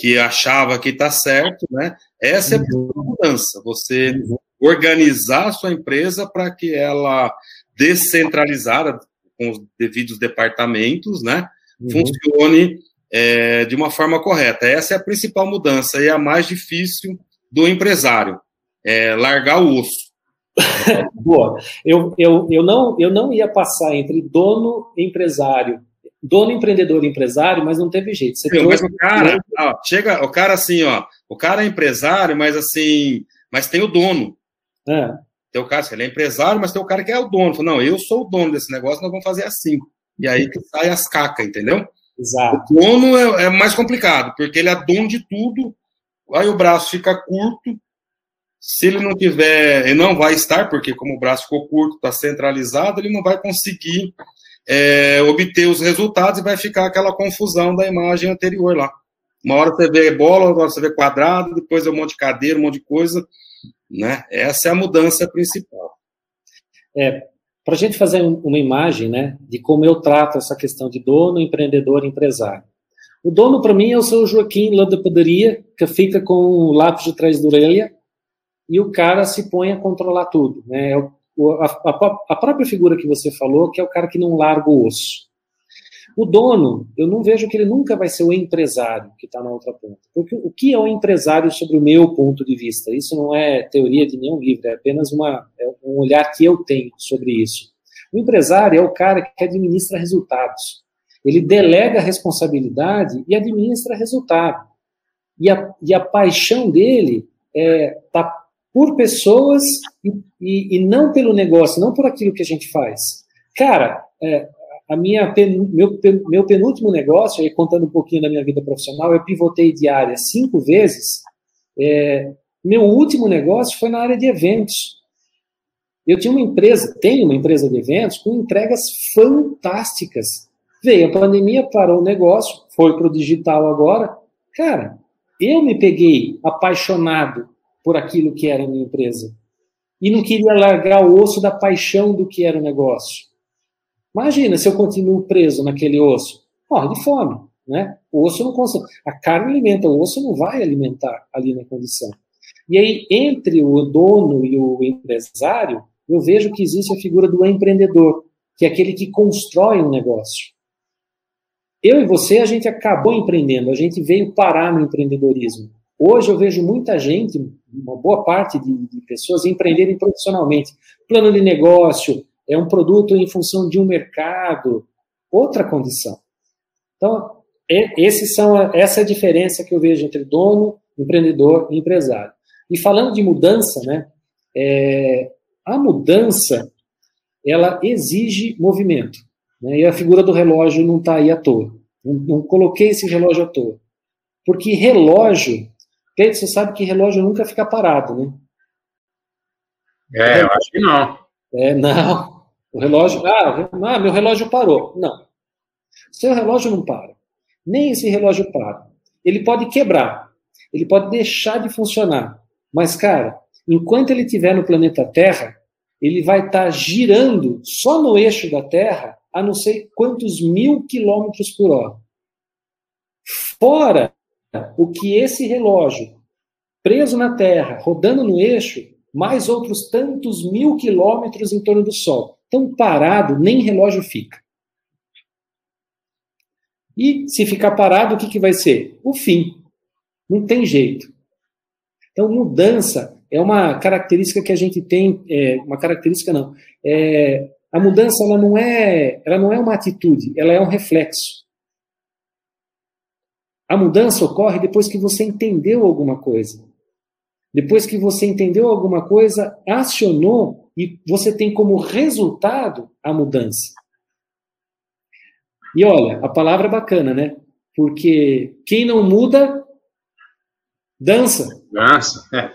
que achava que está certo, né? Essa é a uhum. mudança, você organizar a sua empresa para que ela descentralizada, com os devidos departamentos, né, uhum. funcione é, de uma forma correta. Essa é a principal mudança e a mais difícil do empresário, é largar o osso. Boa. Eu, eu, eu, não, eu não ia passar entre dono e empresário, dono, empreendedor e empresário, mas não teve jeito. Você Sim, mas o cara, ó, chega, o cara assim, ó, o cara é empresário, mas assim, mas tem o dono. É. Tem o cara, ele é empresário, mas tem o cara que é o dono. Fala, não, eu sou o dono desse negócio, nós vamos fazer assim. E aí que sai as cacas, entendeu? Exato. O dono é, é mais complicado, porque ele é dono de tudo, aí o braço fica curto, se ele não tiver, ele não vai estar, porque como o braço ficou curto, está centralizado, ele não vai conseguir é, obter os resultados e vai ficar aquela confusão da imagem anterior lá. Uma hora você vê bola, outra hora você vê quadrado, depois é um monte de cadeira, um monte de coisa. Né? Essa é a mudança principal. É, para a gente fazer uma imagem né, de como eu trato essa questão de dono, empreendedor, empresário. O dono, para mim, é o seu Joaquim lá da padaria, que fica com o lápis de trás da orelha, e o cara se põe a controlar tudo. Né? É a, a, própria figura que você falou, que é o cara que não larga o osso. O dono, eu não vejo que ele nunca vai ser o empresário que está na outra ponta. Porque o que é o empresário sobre o meu ponto de vista? Isso não é teoria de nenhum livro, é apenas uma, é um olhar que eu tenho sobre isso. O empresário é o cara que administra resultados. Ele delega responsabilidade e administra resultado. E a, e a paixão dele está é, tá por pessoas e, e, e, não pelo negócio, não por aquilo que a gente faz. Cara, é, a minha meu, meu penúltimo negócio, aí contando um pouquinho da minha vida profissional, eu pivotei de área cinco vezes. É, meu último negócio foi na área de eventos. Eu tinha uma empresa, tenho uma empresa de eventos com entregas fantásticas. Veio a pandemia, parou o negócio, foi para o digital agora. Cara, eu me peguei apaixonado por aquilo que era a minha empresa. E não queria largar o osso da paixão do que era o negócio. Imagina se eu continuo preso naquele osso. Morre de fome, né? O osso não consegue. A carne alimenta, o osso não vai alimentar ali na condição. E aí, entre o dono e o empresário, eu vejo que existe a figura do empreendedor, que é aquele que constrói um negócio. Eu e você, a gente acabou empreendendo, a gente veio parar no empreendedorismo. Hoje eu vejo muita gente, uma boa parte de, de pessoas empreenderem profissionalmente. Plano de negócio, é um produto em função de um mercado, outra condição. Então, esses são essa é a diferença que eu vejo entre dono, empreendedor e empresário. E falando de mudança, né, é, a mudança ela exige movimento. Né, e a figura do relógio não está aí à toa. Não, não, coloquei esse relógio à toa. Porque relógio Você sabe que relógio nunca fica parado, né? É, eu acho que não. É, não. O relógio. Ah, ah, meu relógio parou. Não. Seu relógio não para. Nem esse relógio para. Ele pode quebrar. Ele pode deixar de funcionar. Mas, cara, enquanto ele estiver no planeta Terra, ele vai estar tá girando só no eixo da Terra a não sei quantos mil quilômetros por hora. Fora o que esse relógio, preso na Terra, rodando no eixo, mais outros tantos mil quilômetros em torno do Sol. Tão parado, nem relógio fica. E se ficar parado, o que, que vai ser? O fim. Não tem jeito. Então, mudança é uma característica que a gente tem, é, uma característica não. É, a mudança ela não é, ela não é uma atitude, ela é um reflexo. A mudança ocorre depois que você entendeu alguma coisa. Depois que você entendeu alguma coisa, acionou e você tem como resultado a mudança. E olha, a palavra é bacana, né? Porque quem não muda, dança. Dança. É.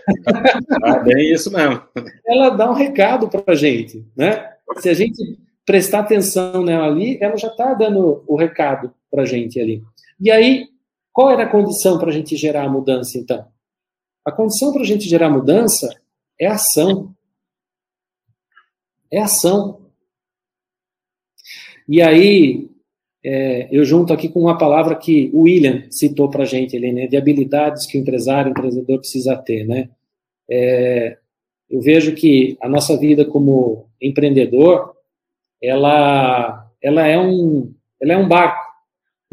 Ah, bem isso mesmo. Ela dá um recado para a gente, né? Se a gente prestar atenção nela ali, ela já está dando o recado para a gente ali. E aí, qual era a condição para a gente gerar a mudança, então? A condição para a gente gerar mudança é ação. É ação. E aí, é, eu junto aqui com uma palavra que o William citou para a gente ali, né, de habilidades que o empresário, o empreendedor precisa ter, né? É, eu vejo que a nossa vida como empreendedor, ela, ela é um, ela é um barco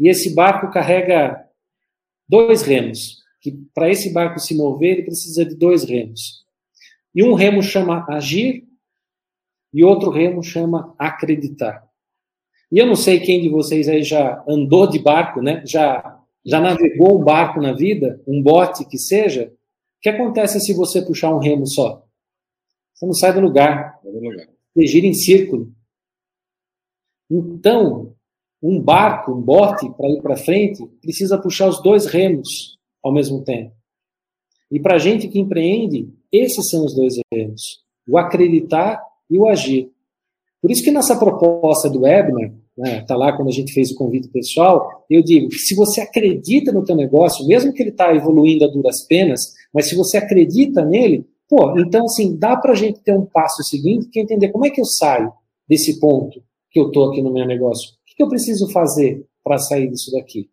e esse barco carrega dois remos. Que para esse barco se mover, ele precisa de dois remos. E um remo chama agir e outro remo chama acreditar. E eu não sei quem de vocês aí já andou de barco, né? Já, já navegou um barco na vida, um bote que seja. O que acontece se você puxar um remo só? Você não sai do lugar. Você gira em círculo. Então, um barco, um bote, para ir para frente, precisa puxar os dois remos ao mesmo tempo. E para a gente que empreende, esses são os dois remos: o acreditar e o agir. Por isso que nessa proposta do Webner, né, tá lá quando a gente fez o convite pessoal, eu digo se você acredita no teu negócio, mesmo que ele está evoluindo a duras penas, mas se você acredita nele, pô, então assim, dá para a gente ter um passo seguinte, que é entender como é que eu saio desse ponto que eu estou aqui no meu negócio. O que eu preciso fazer para sair disso daqui?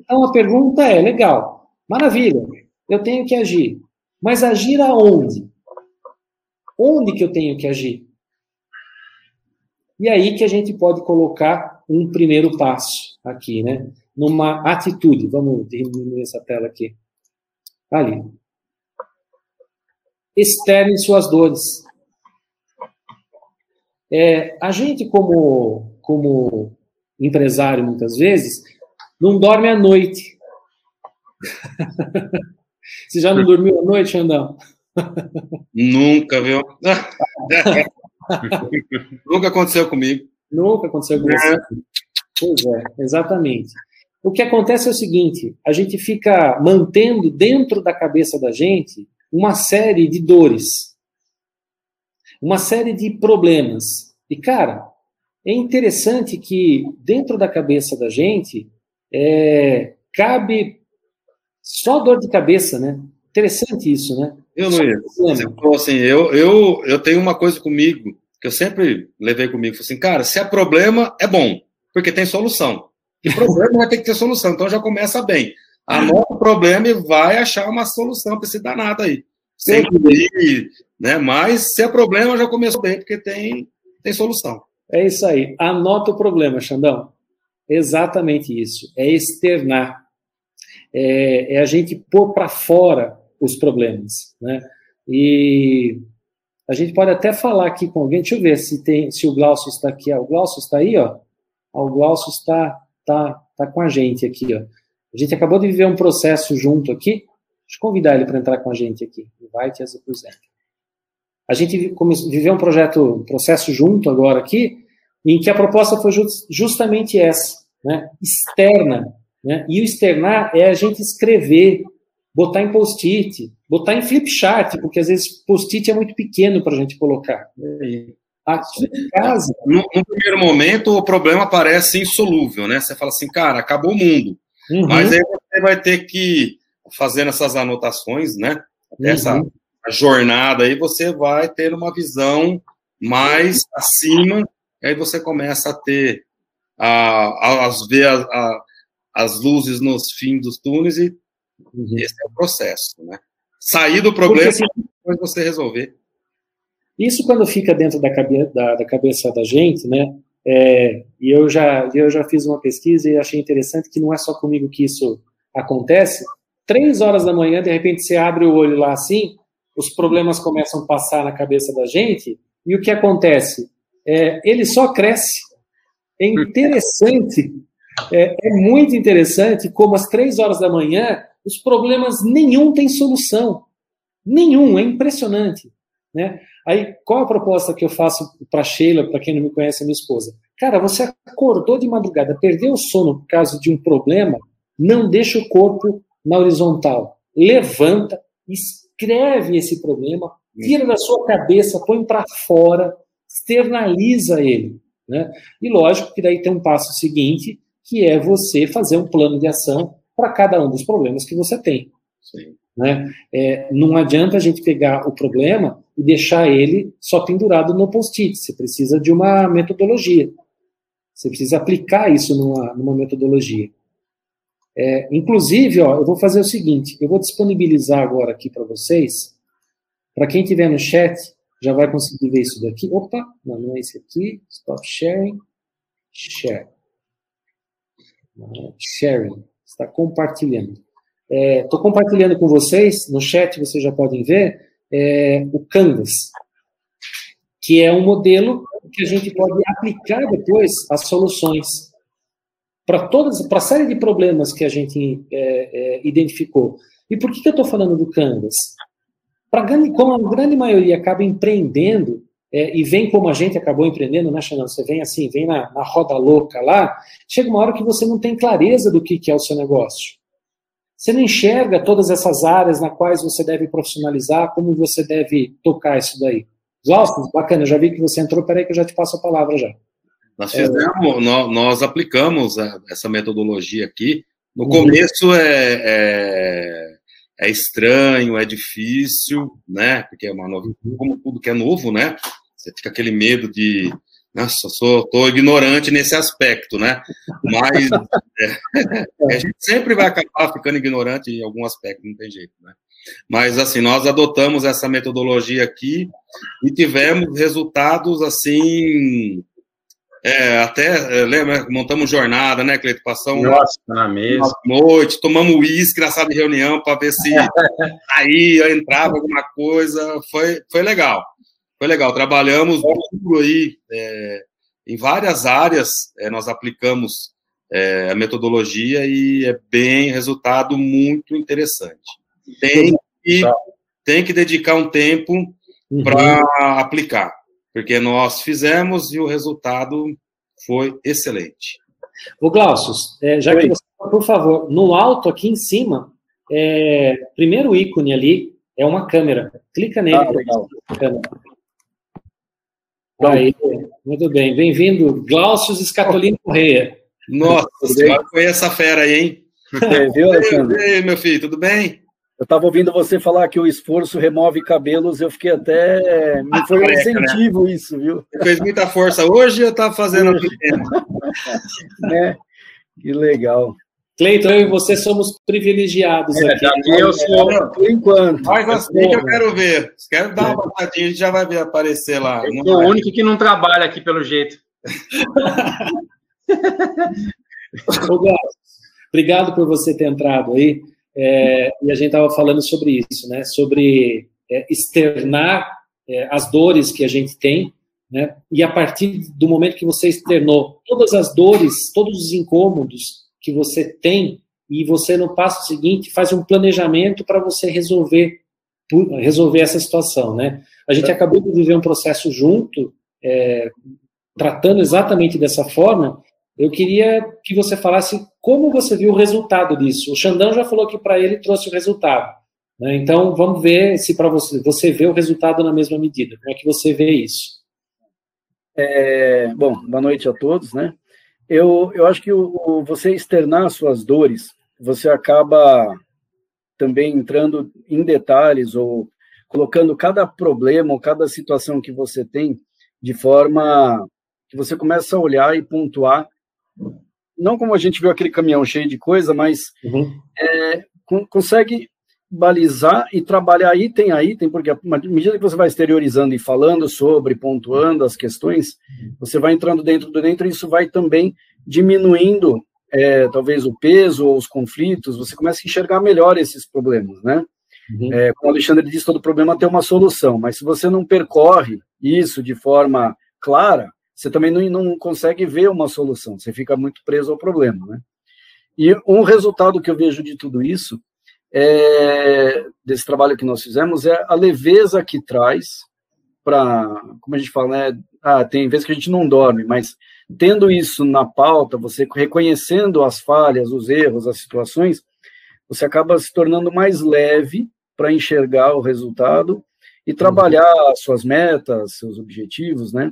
Então a pergunta é, legal, maravilha, eu tenho que agir, mas agir aonde? Onde que eu tenho que agir? E aí que a gente pode colocar um primeiro passo aqui, né? Numa atitude. Vamos diminuir essa tela aqui. Ali. Externe suas dores. É, a gente, como, como empresário, muitas vezes, não dorme à noite. Você já não dormiu à noite, Xandão? Nunca, viu? Nunca aconteceu comigo. Nunca aconteceu com você. Pois é, exatamente. O que acontece é o seguinte: a gente fica mantendo dentro da cabeça da gente uma série de dores, uma série de problemas. E, cara, é interessante que dentro da cabeça da gente é, cabe só dor de cabeça, né? Interessante isso, né? Eu não ia. Você falou assim, eu, eu, eu tenho uma coisa comigo que eu sempre levei comigo. Falei assim, cara, se é problema, é bom, porque tem solução. E problema vai ter que ter solução, então já começa bem. Anota o problema e vai achar uma solução para esse danado aí. Sem ir, né? Mas se é problema, já começou bem, porque tem, tem solução. É isso aí. Anota o problema, Xandão. Exatamente isso. É externar. É, é a gente pôr para fora os problemas, né? E a gente pode até falar aqui com alguém, deixa eu ver se tem, se o Glaucio está aqui. o Glaucio está aí, ó. o Glaucio está, tá, tá com a gente aqui, ó. A gente acabou de viver um processo junto aqui. Deixa eu convidar ele para entrar com a gente aqui. Invite as present. A gente viveu um projeto, um processo junto agora aqui, em que a proposta foi justamente essa, né? Externa, né? E o externar é a gente escrever, botar em post-it, botar em flip chart, porque às vezes post-it é muito pequeno para a gente colocar. Aqui em casa. No, no, primeiro momento, o problema parece insolúvel, né? Você fala assim, cara, acabou o mundo. Uhum. Mas aí você vai ter que, fazendo essas anotações, né? Essa uhum. jornada aí, você vai ter uma visão mais acima, e aí você começa a ter, a, a, a ver a, a, as luzes nos fins dos túneis e Uhum. Esse é o processo, né? Sair do problema Porque, assim, depois você resolver. Isso quando fica dentro da, cabe da, da cabeça da gente, né? É, e eu já, eu já fiz uma pesquisa e achei interessante que não é só comigo que isso acontece. Três horas da manhã, de repente você abre o olho lá assim, os problemas começam a passar na cabeça da gente, e o que acontece? É, ele só cresce. É interessante, é, é muito interessante como às três horas da manhã os problemas nenhum tem solução. Nenhum, é impressionante. Né? Aí, qual a proposta que eu faço para Sheila, para quem não me conhece, minha esposa? Cara, você acordou de madrugada, perdeu o sono por causa de um problema, não deixa o corpo na horizontal. Levanta, escreve esse problema, tira da sua cabeça, põe para fora, externaliza ele. Né? E lógico que daí tem um passo seguinte, que é você fazer um plano de ação para cada um dos problemas que você tem. Sim. Né? É, não adianta a gente pegar o problema e deixar ele só pendurado no post-it. Você precisa de uma metodologia. Você precisa aplicar isso numa, numa metodologia. É, inclusive, ó, eu vou fazer o seguinte: eu vou disponibilizar agora aqui para vocês. Para quem estiver no chat, já vai conseguir ver isso daqui. Opa, não, não é esse aqui. Stop sharing. Share. Sharing. Está compartilhando. Estou é, compartilhando com vocês, no chat vocês já podem ver, é, o Canvas, que é um modelo que a gente pode aplicar depois as soluções para todas, para a série de problemas que a gente é, é, identificou. E por que, que eu estou falando do Canvas? Para como a grande maioria acaba empreendendo é, e vem como a gente acabou empreendendo, né, Xanão? Você vem assim, vem na, na, roda louca lá, chega uma hora que você não tem clareza do que, que é o seu negócio. Você não enxerga todas essas áreas na quais você deve profissionalizar, como você deve tocar isso daí. Glaucio, bacana, já vi que você entrou, peraí que eu já te passo a palavra já. Nós fizemos, é, nós, nós, aplicamos essa metodologia aqui. No uhum. começo é, é, é, estranho, é difícil, né? Porque é uma novidade, como tudo que é novo, né? Você fica aquele medo de, nossa, sou, tô ignorante nesse aspecto, né? Mas é, a gente sempre vai acabar ficando ignorante em algum aspecto, não tem jeito, né? Mas, assim, nós adotamos essa metodologia aqui e tivemos resultados, assim, é, até, é, lembra, montamos jornada, né, Cleito? Passamos Nossa, na mesa. noite, tomamos uísque na sala de reunião para ver se aí entrava alguma coisa. Foi, foi legal. Foi legal. Trabalhamos duro aí é, em várias áreas. É, nós aplicamos é, a metodologia e é bem resultado muito interessante tem que, tem que dedicar um tempo uhum. para aplicar, porque nós fizemos e o resultado foi excelente. O Glaucio, é, já Oi. que você, por favor, no alto aqui em cima, é, primeiro ícone ali é uma câmera. Clica nele. Ah, legal. Aí, muito bem. Bem-vindo, Glaucio Escatolino Correia. Nossa, você foi essa fera aí, hein? É, viu, Alexandre? Ei, meu filho, tudo bem? Eu estava ouvindo você falar que o esforço remove cabelos, eu fiquei até. Me foi um né? incentivo né? isso, viu? Você fez muita força hoje ou está fazendo pequeno? né? Que legal. Cleiton, eu e você somos privilegiados é, aqui. aqui eu sou, por enquanto. Mas assim que eu quero ver. Quero dar uma passadinha, a gente já vai ver aparecer lá. Eu sou o único que não trabalha aqui, pelo jeito. Obrigado por você ter entrado aí. É, e a gente estava falando sobre isso, né? Sobre é, externar é, as dores que a gente tem, né? E a partir do momento que você externou todas as dores, todos os incômodos que você tem, e você no passo seguinte faz um planejamento para você resolver resolver essa situação, né? A gente acabou de viver um processo junto, é, tratando exatamente dessa forma, eu queria que você falasse como você viu o resultado disso. O Xandão já falou que para ele trouxe o resultado. Né? Então, vamos ver se para você, você vê o resultado na mesma medida. Como é que você vê isso? É, bom, boa noite a todos, né? Eu, eu acho que o, você externar suas dores, você acaba também entrando em detalhes ou colocando cada problema ou cada situação que você tem de forma que você começa a olhar e pontuar não como a gente viu aquele caminhão cheio de coisa, mas uhum. é, consegue balizar e trabalhar item a item, porque à medida que você vai exteriorizando e falando sobre, pontuando as questões, você vai entrando dentro do dentro e isso vai também diminuindo é, talvez o peso ou os conflitos, você começa a enxergar melhor esses problemas, né? Uhum. É, como o Alexandre disse, todo problema tem uma solução, mas se você não percorre isso de forma clara, você também não, não consegue ver uma solução, você fica muito preso ao problema, né? E um resultado que eu vejo de tudo isso, é, desse trabalho que nós fizemos, é a leveza que traz para, como a gente fala, né? Ah, tem vezes que a gente não dorme, mas tendo isso na pauta, você reconhecendo as falhas, os erros, as situações, você acaba se tornando mais leve para enxergar o resultado e trabalhar suas metas, seus objetivos, né?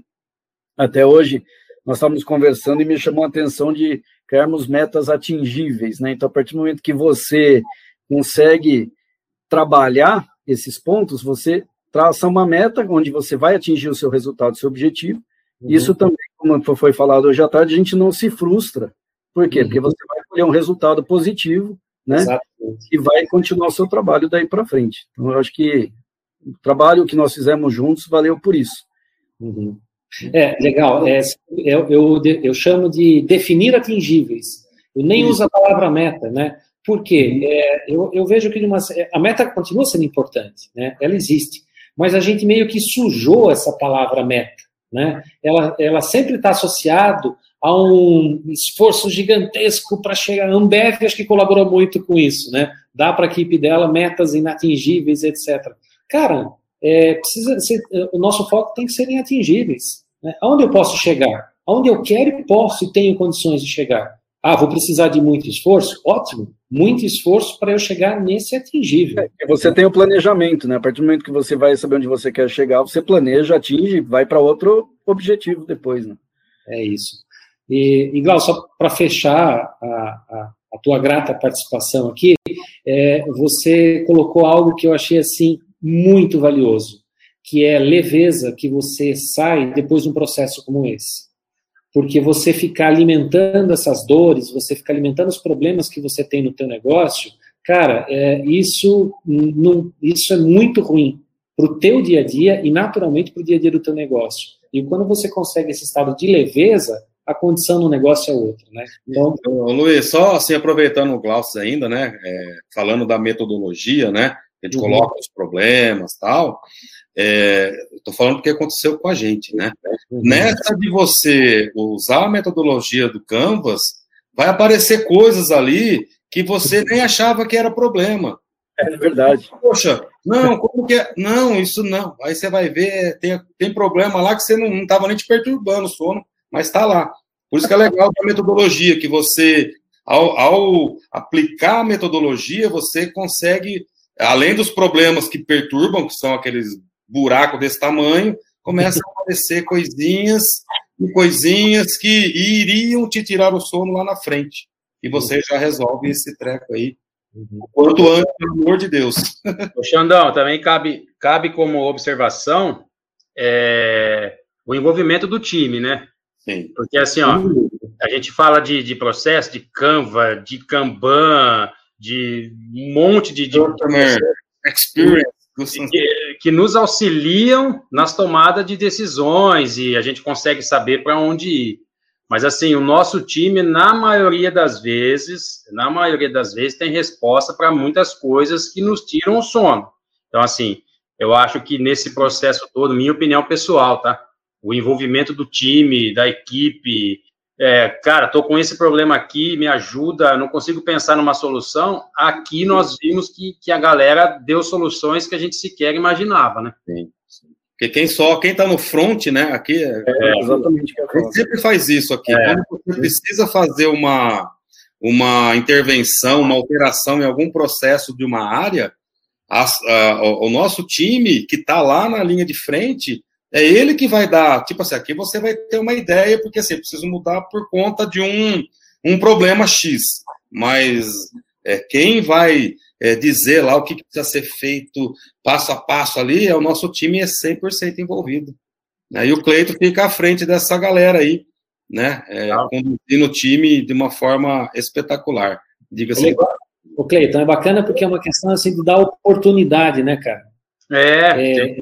Até hoje, nós estávamos conversando e me chamou a atenção de criarmos metas atingíveis, né? Então, a partir do momento que você consegue trabalhar esses pontos, você traça uma meta onde você vai atingir o seu resultado, o seu objetivo. Uhum. Isso também, como foi falado hoje à tarde, a gente não se frustra. Por quê? Uhum. Porque você vai colher um resultado positivo, né? Exatamente. E vai continuar o seu trabalho daí para frente. Então, eu acho que o trabalho que nós fizemos juntos valeu por isso. Uhum. É, legal. É, eu, eu, eu, chamo de definir atingíveis. Eu nem uso a palavra meta, né? Por quê? Uhum. É, eu, eu, vejo que uma, a meta continua sendo importante, né? Ela existe. Mas a gente meio que sujou essa palavra meta, né? Ela, ela sempre está associado a um esforço gigantesco para chegar. A Ambev acho que colaborou muito com isso, né? Dá para a equipe dela metas inatingíveis, etc. Cara, é, precisa ser, o nosso foco tem que ser inatingíveis. Né? Aonde eu posso chegar? Aonde eu quero e posso e tenho condições de chegar? Ah, vou precisar de muito esforço? Ótimo, muito esforço para eu chegar nesse atingível. É, você tem o planejamento, né? A partir do momento que você vai saber onde você quer chegar, você planeja, atinge, vai para outro objetivo depois, né? É isso. E, e Glau, só para fechar a, a, a, tua grata participação aqui, é, você colocou algo que eu achei assim muito valioso, que é leveza que você sai depois de um processo como esse porque você ficar alimentando essas dores, você ficar alimentando os problemas que você tem no teu negócio, cara, é, isso, não, isso é muito ruim para o teu dia a dia e naturalmente para o dia a dia do teu negócio. E quando você consegue esse estado de leveza, a condição no negócio é outra, né? Então, Luiz, só assim aproveitando o Glaucio ainda, né? É, falando da metodologia, né? A gente uhum. coloca os problemas tal. Estou é, falando porque aconteceu com a gente, né? Uhum. Nessa de você usar a metodologia do Canvas, vai aparecer coisas ali que você nem achava que era problema. É verdade. Poxa, não, como que é? Não, isso não. Aí você vai ver, tem, tem problema lá que você não estava nem te perturbando o sono, mas está lá. Por isso que é legal a metodologia, que você, ao, ao aplicar a metodologia, você consegue, além dos problemas que perturbam, que são aqueles buraco desse tamanho, começam a aparecer coisinhas e coisinhas que iriam te tirar o sono lá na frente. E você já resolve esse treco aí o quanto antes, pelo amor de Deus. O Xandão, também cabe, cabe como observação é, o envolvimento do time, né? Sim. Porque assim, ó, a gente fala de, de processo, de Canva, de Kanban, de um monte de, de experience que, que, nos auxiliam nas tomadas de decisões e a gente consegue saber para onde ir. Mas assim, o nosso time, na maioria das vezes, na maioria das vezes, tem resposta para muitas coisas que nos tiram o sono. Então, assim, eu acho que nesse processo todo, minha opinião pessoal, tá? O envolvimento do time, da equipe, é, cara, tô com esse problema aqui, me ajuda, não consigo pensar numa solução. Aqui nós vimos que, que a galera deu soluções que a gente sequer imaginava, né? Sim. Porque quem só, quem tá no front, né, aqui, é, é exatamente a gente sempre faz isso aqui. É. Quando você precisa fazer uma, uma intervenção, uma alteração em algum processo de uma área, a, a, o nosso time que está lá na linha de frente, é ele que vai dar, tipo assim, aqui você vai ter uma ideia, porque assim, preciso mudar por conta de um, um problema X. Mas é, quem vai é, dizer lá o que precisa ser feito passo a passo ali é o nosso time é 100% envolvido. Né? E o Cleito fica à frente dessa galera aí, né? É, conduzindo o time de uma forma espetacular. Diga assim. O Cleiton, é bacana porque é uma questão assim de dar oportunidade, né, cara? É. é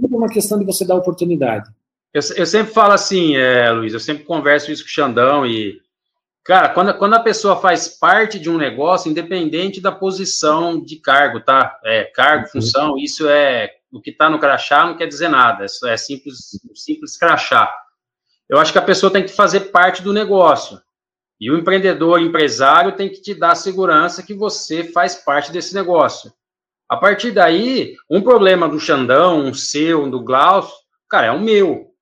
tudo é uma questão de você dar oportunidade. Eu, eu sempre falo assim, é, Luiz, eu sempre converso isso com o Xandão e, cara, quando, quando a pessoa faz parte de um negócio, independente da posição de cargo, tá? É, cargo, uhum. função, isso é, o que está no crachá não quer dizer nada, é simples, simples crachá. Eu acho que a pessoa tem que fazer parte do negócio. E o empreendedor, empresário, tem que te dar a segurança que você faz parte desse negócio. A partir daí, um problema do Xandão, um seu, um do Glaucio, cara, é o meu.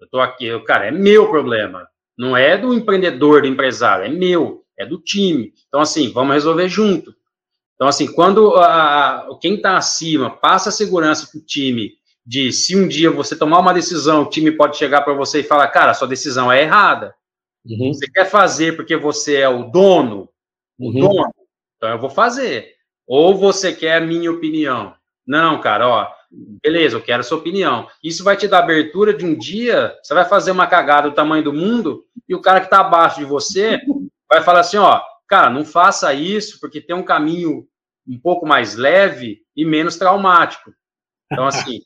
Eu tô aqui, cara, é meu problema. Não é do empreendedor, do empresário, é meu, é do time. Então, assim, vamos resolver junto. Então, assim, quando a, quem está acima passa a segurança para o time de se um dia você tomar uma decisão, o time pode chegar para você e falar, cara, sua decisão é errada. Uhum. Você quer fazer porque você é o dono, o uhum. dono, então eu vou fazer. Ou você quer a minha opinião. Não, cara, ó, beleza, eu quero a sua opinião. Isso vai te dar abertura de um dia, você vai fazer uma cagada do tamanho do mundo, e o cara que está abaixo de você vai falar assim, ó, cara, não faça isso, porque tem um caminho um pouco mais leve e menos traumático. Então, assim,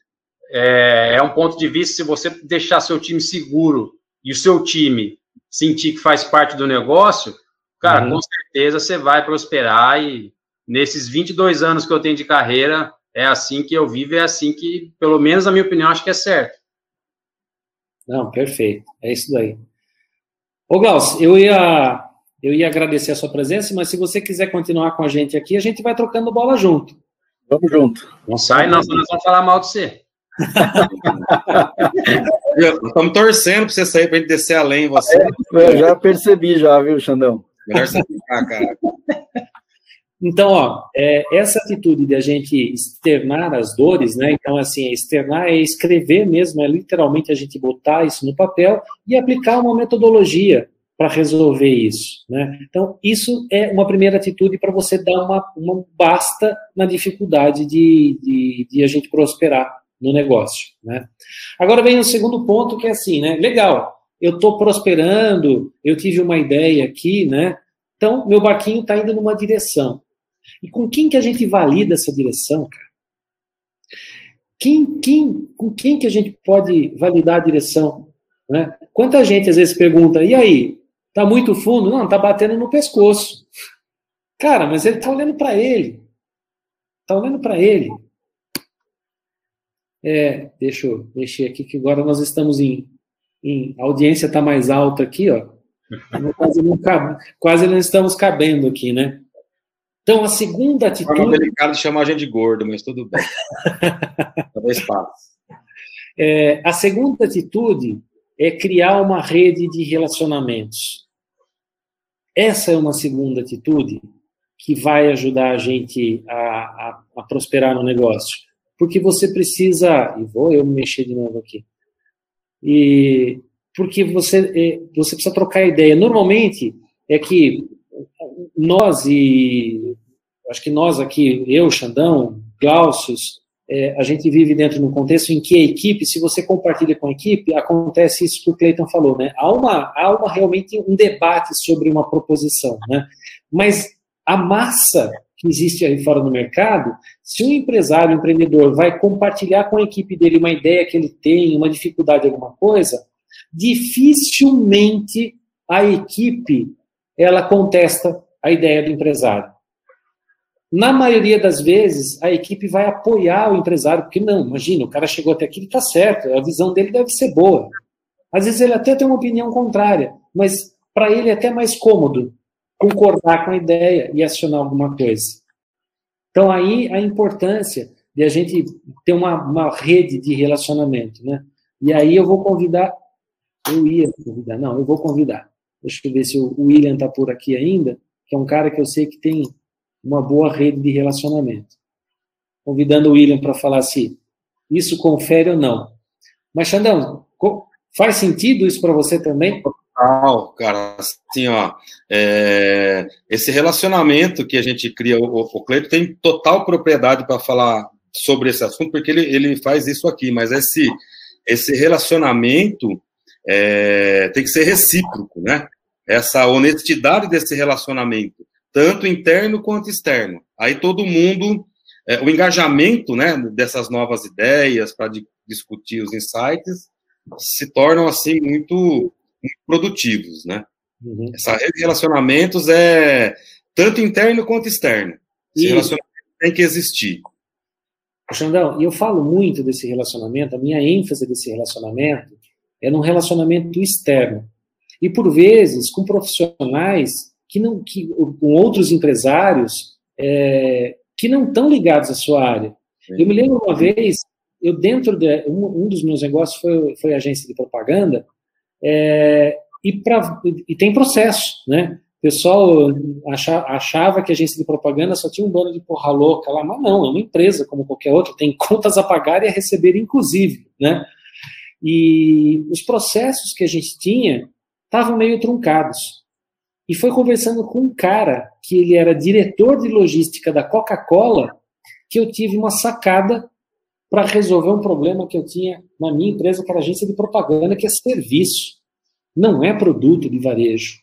é, é, um ponto de vista, se você deixar seu time seguro e o seu time sentir que faz parte do negócio, cara, uhum. com certeza você vai prosperar e nesses 22 anos que eu tenho de carreira, é assim que eu vivo, é assim que, pelo menos na minha opinião, acho que é certo. Não, perfeito. É isso daí. Ô, Glaucio, eu ia eu ia agradecer a sua presença, mas se você quiser continuar com a gente aqui, a gente vai trocando bola junto. Vamos junto. Não sai, não, senão nós vamos falar mal de você. Estamos torcendo para você sair para gente descer além você. É, eu já percebi, já, viu, Xandão? Melhor você ficar, cara. Então, ó, é, essa atitude de a gente externar as dores, né? Então, assim, externar é escrever mesmo, é literalmente a gente botar isso no papel e aplicar uma metodologia para resolver isso. Né? Então, isso é uma primeira atitude para você dar uma, uma basta na dificuldade de, de, de, a gente prosperar no negócio. Né? Agora vem o segundo ponto, que é assim, né? Legal, eu estou prosperando, eu tive uma ideia aqui, né? Então, meu barquinho está indo numa direção. E com quem que a gente valida essa direção, cara? Quem, quem, com quem que a gente pode validar a direção? Né? Quanta gente às vezes pergunta, e aí, Tá muito fundo? Não, tá batendo no pescoço. Cara, mas ele tá olhando para ele. Tá olhando para ele. É, deixa eu mexer aqui que agora nós estamos em, em a audiência está mais alta aqui, ó. Quase não, quase não estamos cabendo aqui, né? Então, a segunda atitude. É delicado chamar a gente de gordo, mas tudo bem. Talvez passe. É, a segunda atitude é criar uma rede de relacionamentos. Essa é uma segunda atitude que vai ajudar a gente a, a, a prosperar no negócio. Porque você precisa, e vou eu mexer de novo aqui, e porque você, é, você precisa trocar ideia. Normalmente é que nós e acho que nós aqui, eu, Xandão, Glaucius, é, a gente vive dentro de um contexto em que a equipe, se você compartilha com a equipe, acontece isso que o Cleiton falou, né? Há, uma, há uma, realmente um debate sobre uma proposição, né? Mas a massa que existe aí fora no mercado, se um empresário, um empreendedor vai compartilhar com a equipe dele uma ideia que ele tem, uma dificuldade, alguma coisa, dificilmente a equipe ela contesta a ideia do empresário. Na maioria das vezes, a equipe vai apoiar o empresário, porque não, imagina, o cara chegou até aqui, ele está certo, a visão dele deve ser boa. Às vezes ele até tem uma opinião contrária, mas para ele é até mais cômodo concordar com a ideia e acionar alguma coisa. Então aí a importância de a gente ter uma, uma rede de relacionamento, né? E aí eu vou convidar, eu ia convidar, não, eu vou convidar. Deixa eu ver se o William está por aqui ainda, que é um cara que eu sei que tem uma boa rede de relacionamento. Convidando o William para falar se isso confere ou não. Mas, Xandão, faz sentido isso para você também? Total, cara. Assim, ó, é, esse relacionamento que a gente cria, o, o Cleito tem total propriedade para falar sobre esse assunto, porque ele, ele faz isso aqui, mas esse, esse relacionamento é, tem que ser recíproco, né? Essa honestidade desse relacionamento tanto interno quanto externo. Aí todo mundo, é, o engajamento né, dessas novas ideias para discutir os insights se tornam assim muito, muito produtivos, né? Uhum. Essa rede de relacionamentos é tanto interno quanto externo. Esse e... relacionamento tem que existir. Xandão, e eu falo muito desse relacionamento, a minha ênfase desse relacionamento é num relacionamento externo. E por vezes com profissionais que não que com outros empresários é, que não estão ligados à sua área. Eu me lembro uma vez, eu dentro de um, um dos meus negócios foi, foi agência de propaganda, é, e, pra, e tem processo, né? O pessoal achava, que a agência de propaganda só tinha um bando de porra louca lá, mas não, é uma empresa como qualquer outra, tem contas a pagar e a receber, inclusive, né? E os processos que a gente tinha estavam meio truncados. E foi conversando com um cara que ele era diretor de logística da Coca-Cola que eu tive uma sacada para resolver um problema que eu tinha na minha empresa, que era agência de propaganda, que é serviço, não é produto de varejo.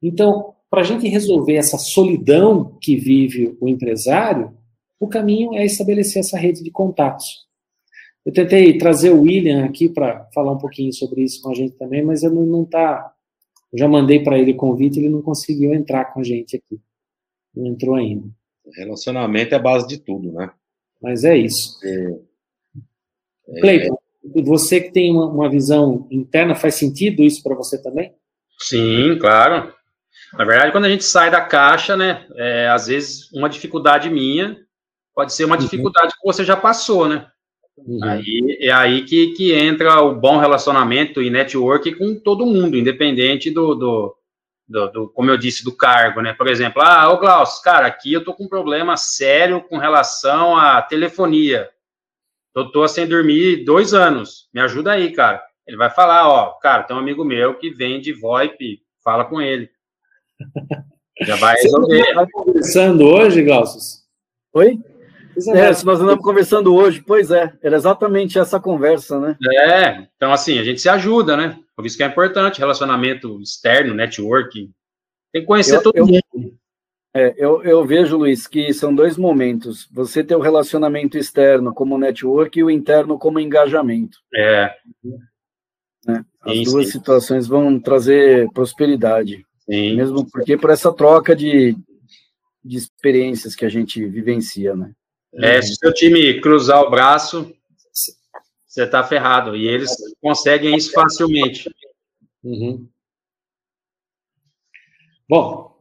Então, para a gente resolver essa solidão que vive o empresário, o caminho é estabelecer essa rede de contatos. Eu tentei trazer o William aqui para falar um pouquinho sobre isso com a gente também, mas ele não está. Eu já mandei para ele o convite, ele não conseguiu entrar com a gente aqui. Não entrou ainda. Relacionamento é a base de tudo, né? Mas é isso. É, Cleiton, é... você que tem uma, uma visão interna, faz sentido isso para você também? Sim, claro. Na verdade, quando a gente sai da caixa, né, é, às vezes uma dificuldade minha pode ser uma uhum. dificuldade que você já passou, né? Uhum. Aí, é aí que, que entra o bom relacionamento e network com todo mundo, independente do, do, do, do, como eu disse, do cargo, né? Por exemplo, ah, ô Glaucio, cara, aqui eu tô com um problema sério com relação à telefonia. Eu tô sem dormir dois anos. Me ajuda aí, cara. Ele vai falar, ó, cara, tem um amigo meu que vende VoIP, fala com ele. Já vai resolver. Você tá conversando hoje, Glaucio? Oi? É, se nós andamos conversando hoje, pois é, era exatamente essa conversa, né? É, então assim, a gente se ajuda, né? Por isso que é importante, relacionamento externo, networking. Tem que conhecer eu, todo eu, mundo. É, eu, eu vejo, Luiz, que são dois momentos. Você tem o relacionamento externo como network e o interno como engajamento. É. Né? As sim, duas sim. situações vão trazer prosperidade. Sim. Mesmo porque por essa troca de, de experiências que a gente vivencia, né? É, se o seu time cruzar o braço, você está ferrado. E eles conseguem isso facilmente. Uhum. Bom,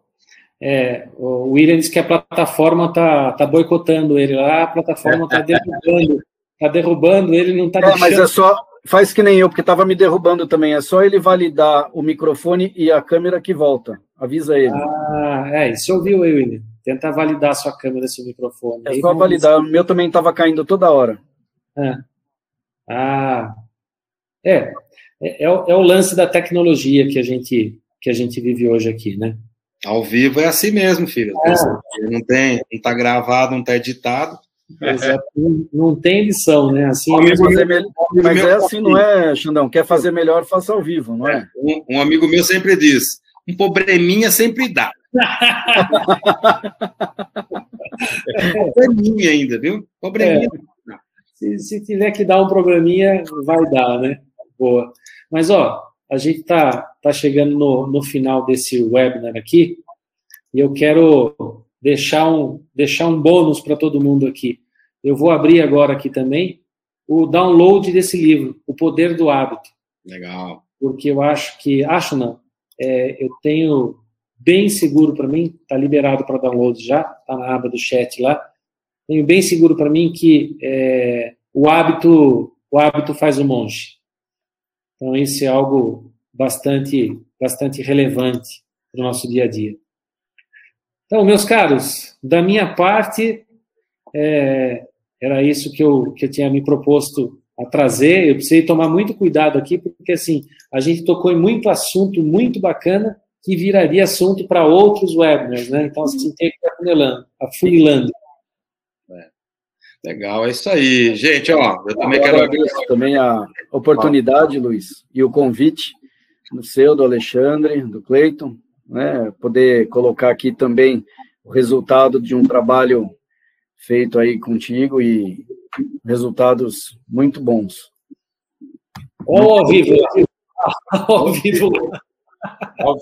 é, o William disse que a plataforma está tá boicotando ele lá, a plataforma está derrubando, está derrubando ele, não está é, Mas é só, faz que nem eu, porque estava me derrubando também. É só ele validar o microfone e a câmera que volta. Avisa ele. Ah, é, isso ouviu aí, William. Tenta validar sua câmera, seu microfone. É só validar. O meu também estava caindo toda hora. É. Ah, é. É, é, o, é, o, lance da tecnologia que a gente que a gente vive hoje aqui, né? Ao vivo é assim mesmo, filho. É. Não tem, não está gravado, não está editado. Exato. Não, não tem edição, né? Assim, fazer me... Mas é assim, não é, Xandão? Quer fazer melhor, faça ao vivo, não é? Um, um amigo meu sempre diz: um probleminha sempre dá. probleminha ainda, viu? Probleminha. É. Se, se, tiver que dar um probleminha, vai dar, né? Boa. Mas, ó, a gente tá, tá chegando no, no final desse webinar aqui e eu quero deixar um, deixar um bônus para todo mundo aqui. Eu vou abrir agora aqui também o download desse livro, O Poder do Hábito. Legal. Porque eu acho que, acho não, é, eu tenho bem seguro para mim, está liberado para download já, está na aba do chat lá. Tenho bem seguro para mim que é, o hábito o hábito faz o monge. Então isso é algo bastante bastante relevante para o nosso dia a dia. Então, meus caros, da minha parte é, era isso que eu que eu tinha me proposto a trazer. Eu precisei tomar muito cuidado aqui porque assim a gente tocou em muito assunto muito bacana que viraria assunto para outros webinars, né? Então, assim, tem que ir afunilando. É. Legal, é isso aí. Gente, ó, eu também quero agradecer também a oportunidade, Luiz, e o convite do seu, do Alexandre, do Cleiton, né? Poder colocar aqui também o resultado de um trabalho feito aí contigo e resultados muito bons. Ao vivo, ao vivo.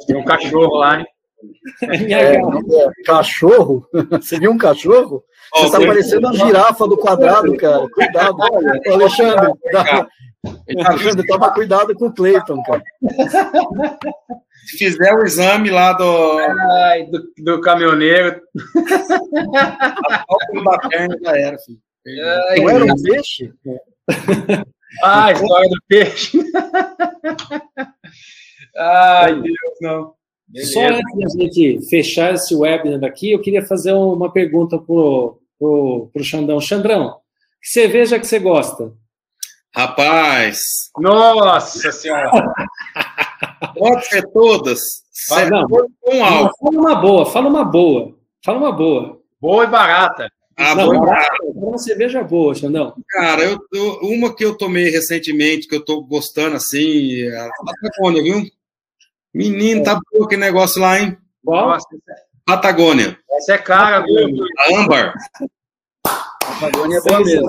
Tem um cachorro lá, hein? É, é, cachorro? Você viu um cachorro? Você está parecendo a girafa do quadrado, cara. Cuidado. Alexandre, dá, Alexandre, toma cuidado com o Cleiton, cara. Se fizer o exame lá do. Ai, do, do caminhoneiro. O da perna já era, filho. Ai, Não era um peixe? Ah, a história do peixe. Ai, Deus, não. Só antes da gente fechar esse webinar daqui, eu queria fazer uma pergunta pro, pro, pro Xandão. Xandrão, que cerveja que você gosta? Rapaz, Nossa senhora. pode ser todas. Vai, não. Com Não, álcool. fala uma boa, fala uma boa. Fala uma boa. Boa e barata. Ah, não, bom, fala uma cerveja boa, Xandão. Cara, eu, eu- uma que eu tomei recentemente, que eu tô gostando assim, é a Patagônia, viu? Menino, tá bom aquele negócio lá, hein? Qual? Patagônia. essa é cara, viu? A âmbar. Patagônia é boa mesmo.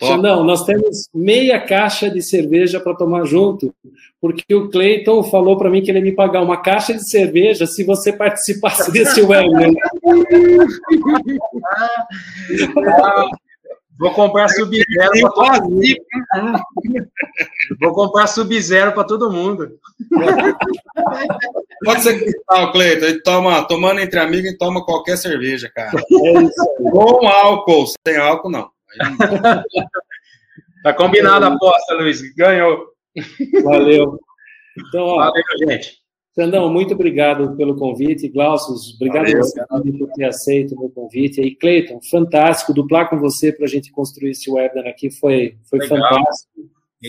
Top. Xandão, nós temos meia caixa de cerveja para tomar junto, porque o Cleiton falou para mim que ele ia me pagar uma caixa de cerveja se você participasse desse webinar. Vou comprar Sub-Zero. Vou comprar Sub-Zero para todo mundo. Pode ser cristal, Cleiton. Ele toma, tomando entre amigos, ele toma qualquer cerveja, cara. É. Com álcool. Sem álcool, não. Tá combinado a aposta, Luiz. Ganhou. Valeu. Então, ó, Valeu, gente. Xandão, muito obrigado pelo convite. Glaucio, obrigado Valeu, você também por ter aceito o meu convite. E Cleiton, fantástico. Duplar com você para a gente construir esse webinar aqui foi, foi Legal. fantástico.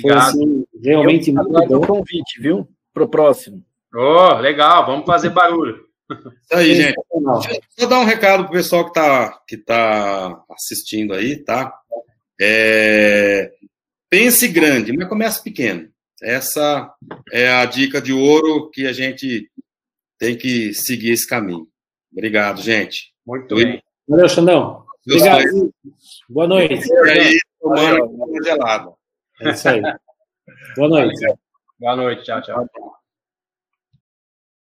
Foi Obrigado. assim, realmente Eu muito bom. o convite, viu? Pro próximo. Ô, legal, vamos fazer barulho. Isso aí, gente. Deixa eu dar um recado pro pessoal que tá, que tá assistindo aí, tá? É, pense grande, mas comece pequeno. Essa é a dica de ouro que a gente tem que seguir esse caminho. Obrigado, gente. Muito Oi. bem. Valeu, Xandão. Eu Obrigado. sou- Boa noite. E aí, tomando uma gelada. É isso aí. Boa noite. Boa noite, tchau, tchau.